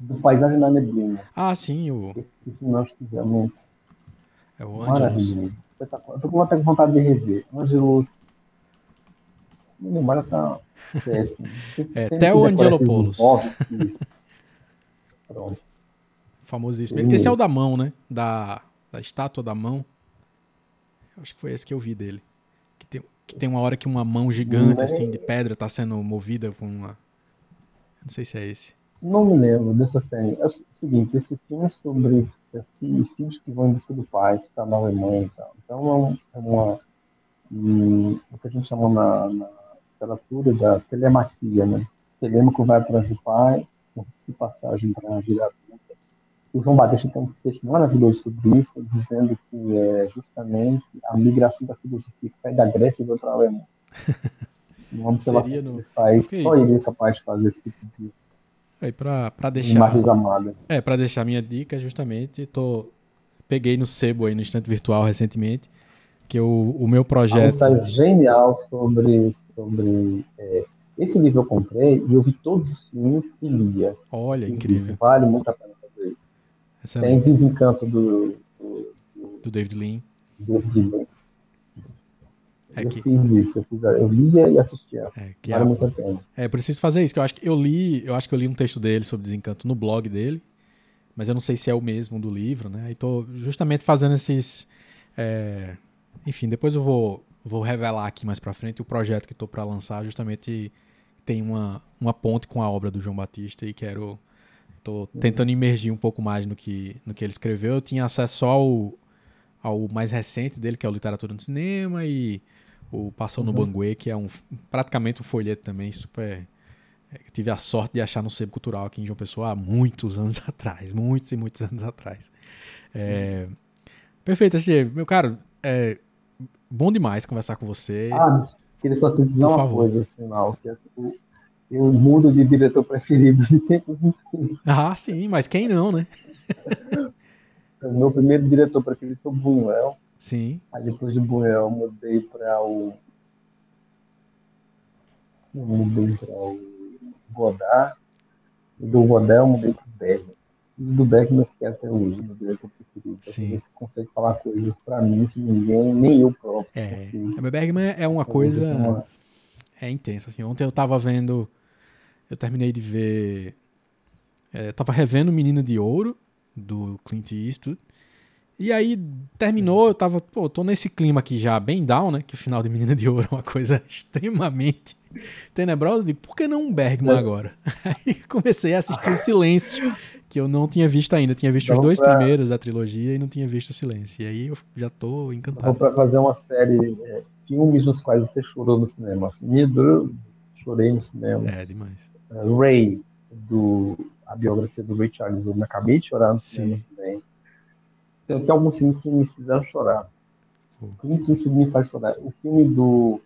Do Paisagem na Neblina. Ah, sim, o. Esse filme que realmente. É o Angelus. Espetacular. Eu tô com até vontade de rever. Angelus. Memória tá péssima. É, até o Angelopoulos. <laughs> Pronto. Famosíssimo. Esse é o da mão, né? Da da estátua da mão. Acho que foi esse que eu vi dele. Que tem, que tem uma hora que uma mão gigante, assim, de pedra, tá sendo movida com uma. Não sei se é esse. Não me lembro dessa cena. É o seguinte, esse filme é sobre filhos que vão em busca do pai, que tá na Alemanha e tal. Então é, é uma. Um, o que a gente chama na, na literatura da telemaquia, né? O telêmaco vai atrás do pai, de passagem para a vida o João Batista tem um texto maravilhoso sobre isso, dizendo que é justamente a migração da filosofia que sai da Grécia e vai para a Alemanha. <laughs> Uma observação no... que faz, só ele é capaz de fazer esse tipo de. Aí para deixar. É, para deixar minha dica, justamente, tô peguei no sebo aí no instante virtual recentemente, que o, o meu projeto. Ensaio genial sobre, sobre é, esse livro eu comprei e eu vi todos os filmes e lia. Olha, incrível. Vale muito a pena fazer isso. Excelente. Tem Desencanto do, do, do David Lean. David Lean. É eu fiz isso, eu, fiz, eu lia e assistia. É, que vale é, muito a pena. É, preciso fazer isso, que eu acho que eu li, eu acho que eu li um texto dele sobre desencanto no blog dele, mas eu não sei se é o mesmo do livro, né? E tô justamente fazendo esses. É... Enfim, depois eu vou, vou revelar aqui mais pra frente o projeto que estou para lançar, justamente tem uma, uma ponte com a obra do João Batista e quero Tô tentando imergir um pouco mais no que, no que ele escreveu. Eu tinha acesso só ao, ao mais recente dele, que é o Literatura no Cinema, e o Passou no uhum. Banguê, que é um praticamente um folheto também, super. É, tive a sorte de achar no Sebo Cultural aqui em João Pessoa há muitos anos <laughs> atrás. Muitos e muitos anos atrás. É, uhum. Perfeito. Meu caro, é bom demais conversar com você. Ah, queria só te dizer Por uma favor. coisa final. Que, assim, eu mudo de diretor preferido de tempos. <laughs> Ah, sim, mas quem não, né? o <laughs> meu primeiro diretor preferido foi o Buñuel. Sim. Aí depois de Buñuel eu mudei para o. Eu mudei para o Godard. E do Godard eu mudei para o Bergman. E do Bergman eu fiquei até hoje, meu diretor preferido. Sim. Ele consegue falar coisas para mim que ninguém, nem eu próprio. É. consigo. O Bergman é uma coisa. uma- É intensa, assim. Ontem eu tava vendo. Eu terminei de ver. É, tava revendo Menina de Ouro, do Clint Eastwood. E aí terminou, eu tava, pô, tô nesse clima aqui já bem down, né? Que o final de Menina de Ouro é uma coisa <laughs> extremamente tenebrosa. Digo, por que não um Bergman É. agora? <laughs> Aí comecei a assistir o Silêncio, que eu não tinha visto ainda. Tinha visto os Dá dois pra- primeiros da trilogia e não tinha visto o Silêncio. E aí eu já tô Vou encantado. para fazer uma série, é, filmes nos quais você chorou no cinema. Nidro, chorei no cinema. É, demais. É, Ray, do, a biografia do Richard eu acabei de chorar no cinema Sim. também. Tem até alguns filmes que me fizeram chorar. O Clint Eastwood me faz chorar. O filme do.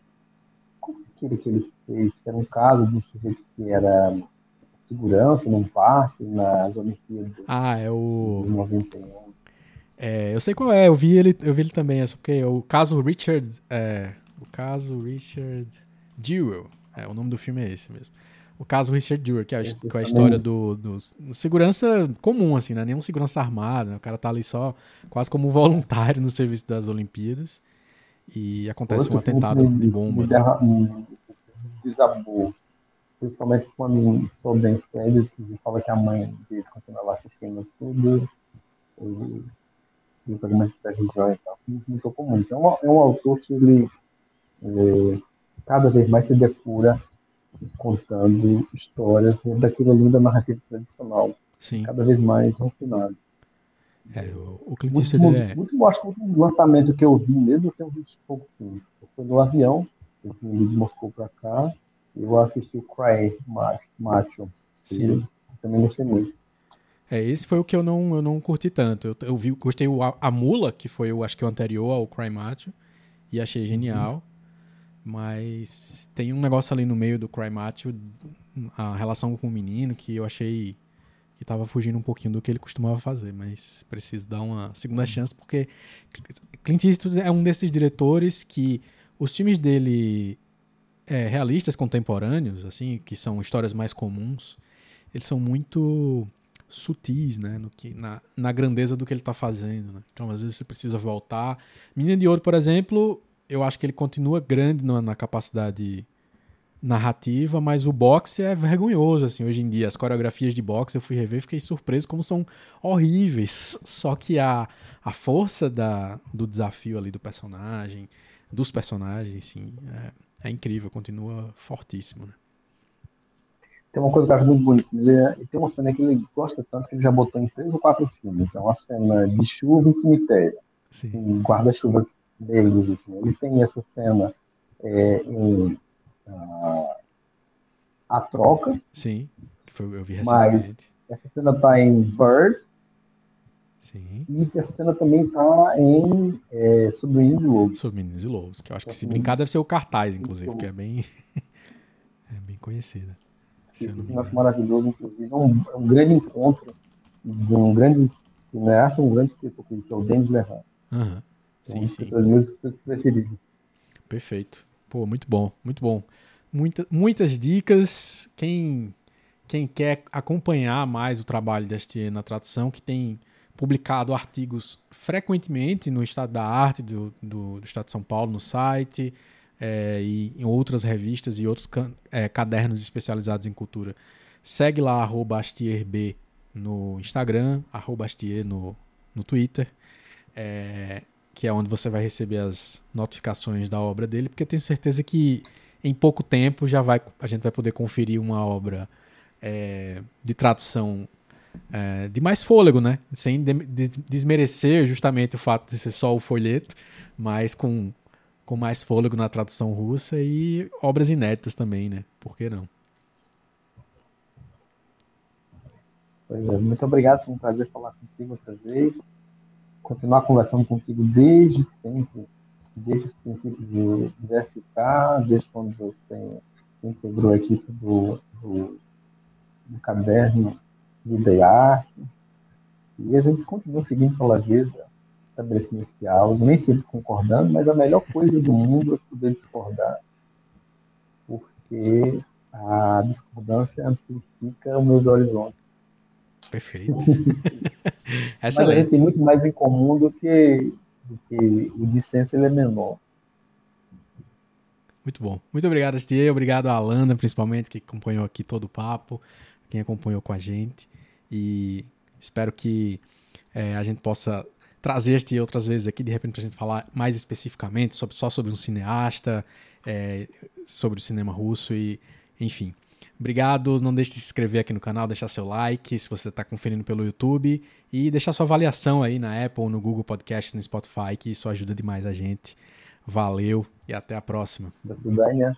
Como é aquele que ele fez? Que era um caso de um sujeito que era segurança num parque, nas Olimpíadas Ah, é o. de 91. É, eu sei qual é, eu vi ele, eu vi ele também, é só porque o caso Richard, é, o caso Richard Jewell, é, o nome do filme é esse mesmo. O caso Richard Jewell, que é a, que é a também. história do, do segurança comum, assim, né? Nenhum segurança armado, né? O cara tá ali só quase como voluntário no serviço das Olimpíadas e acontece um Outro atentado de bomba. me né? derra- me desabou. Principalmente quando soube os créditos e fala que a mãe dele continua lá assistindo tudo. E, e o programa de televisão e tal. Me, me tocou muito. É um, é um autor que ele é, cada vez mais se depura contando histórias dentro daquela linda narrativa tradicional. Sim, Cada vez mais refinado. é, o, Clint Eastwood ele é, o último, acho que o último lançamento que eu vi mesmo, eu tenho visto poucos filmes. Foi no avião, eu vim de Moscou pra cá, e eu assisti o Cry Macho, sim. também gostei muito. É, esse foi o que eu não, eu não curti tanto. Eu, eu vi, gostei o A, a Mula, que foi o, acho que o anterior ao Cry Macho, e achei genial. Mas tem um negócio ali no meio do Cry Macho, a relação com o menino, que eu achei que tava fugindo um pouquinho do que ele costumava fazer, mas preciso dar uma segunda chance, porque Clint Eastwood é um desses diretores que os filmes dele é, realistas contemporâneos, assim, que são histórias mais comuns, eles são muito sutis, né, no que, na, na grandeza do que ele está fazendo, né? Então, às vezes você precisa voltar. Menina de Ouro, por exemplo, eu acho que ele continua grande na, na capacidade narrativa, mas o boxe é vergonhoso, assim, hoje em dia. As coreografias de boxe eu fui rever e fiquei surpreso como são horríveis. <laughs> Só que a, a força da, do desafio ali do personagem, dos personagens, sim, é, é incrível, continua fortíssimo, né? Tem uma coisa que eu acho muito bonita. Ele, tem uma cena que ele gosta tanto que ele já botou em três ou quatro filmes. É uma cena de chuva em cemitério. Sim. em guarda-chuvas negros. Assim. Ele tem essa cena é, em ah, A Troca. Sim, que foi, eu vi Mas- recentemente. Essa cena está em Bird. Sim. E essa cena também está em é, Sobrinho de Lobo. Sobre Meninos e Lobos, que eu acho que se brincar deve ser o cartaz, inclusive, Sim. que é bem. <laughs> é bem conhecida. Esse filme maravilhoso, inclusive. É um, é um grande encontro de um grande cineasta, um grande escritor, que é o James Lehane. Aham. Sim, sim. meus escritores preferidos. Perfeito. Pô, muito bom, muito bom. Muita, muitas dicas. Quem, quem quer acompanhar mais o trabalho da STE na tradução, que tem publicado artigos frequentemente no Estado da Arte do, do, do Estado de São Paulo, no site, é, e em outras revistas e outros can- é, cadernos especializados em cultura. Segue lá, arroba astierb no Instagram, arroba astier no, no Twitter. É, que é onde você vai receber as notificações da obra dele, porque eu tenho certeza que em pouco tempo já vai, a gente vai poder conferir uma obra é, de tradução é, de mais fôlego, né? Sem de- de- desmerecer justamente o fato de ser só o folheto, mas com, com mais fôlego na tradução russa e obras inéditas também, né? Por que não? Pois é, muito obrigado, foi um prazer falar contigo outra vez. Continuar conversando contigo desde sempre, desde os princípios de diversificar, desde quando você integrou a equipe do, do, do caderno de idear, e a gente continua seguindo pela vida, estabelecendo diálogo, nem sempre concordando, mas a melhor coisa do mundo é poder discordar, porque a discordância amplifica os meus horizontes. Perfeito. <laughs> mas a gente tem muito mais em comum do que, do que o dissenso ele é menor. Muito bom. Muito obrigado, Stier. Obrigado a Alana, principalmente, que acompanhou aqui todo o papo, quem acompanhou com a gente. E espero que é, a gente possa trazer este outras vezes aqui, de repente, para a gente falar mais especificamente sobre, só sobre um cineasta, é, sobre o cinema russo e, enfim. Obrigado, não deixe de se inscrever aqui no canal, deixar seu like se você está conferindo pelo YouTube e deixar sua avaliação aí na Apple, no Google Podcasts, no Spotify, que isso ajuda demais a gente. Valeu e até a próxima. Da Sudanha.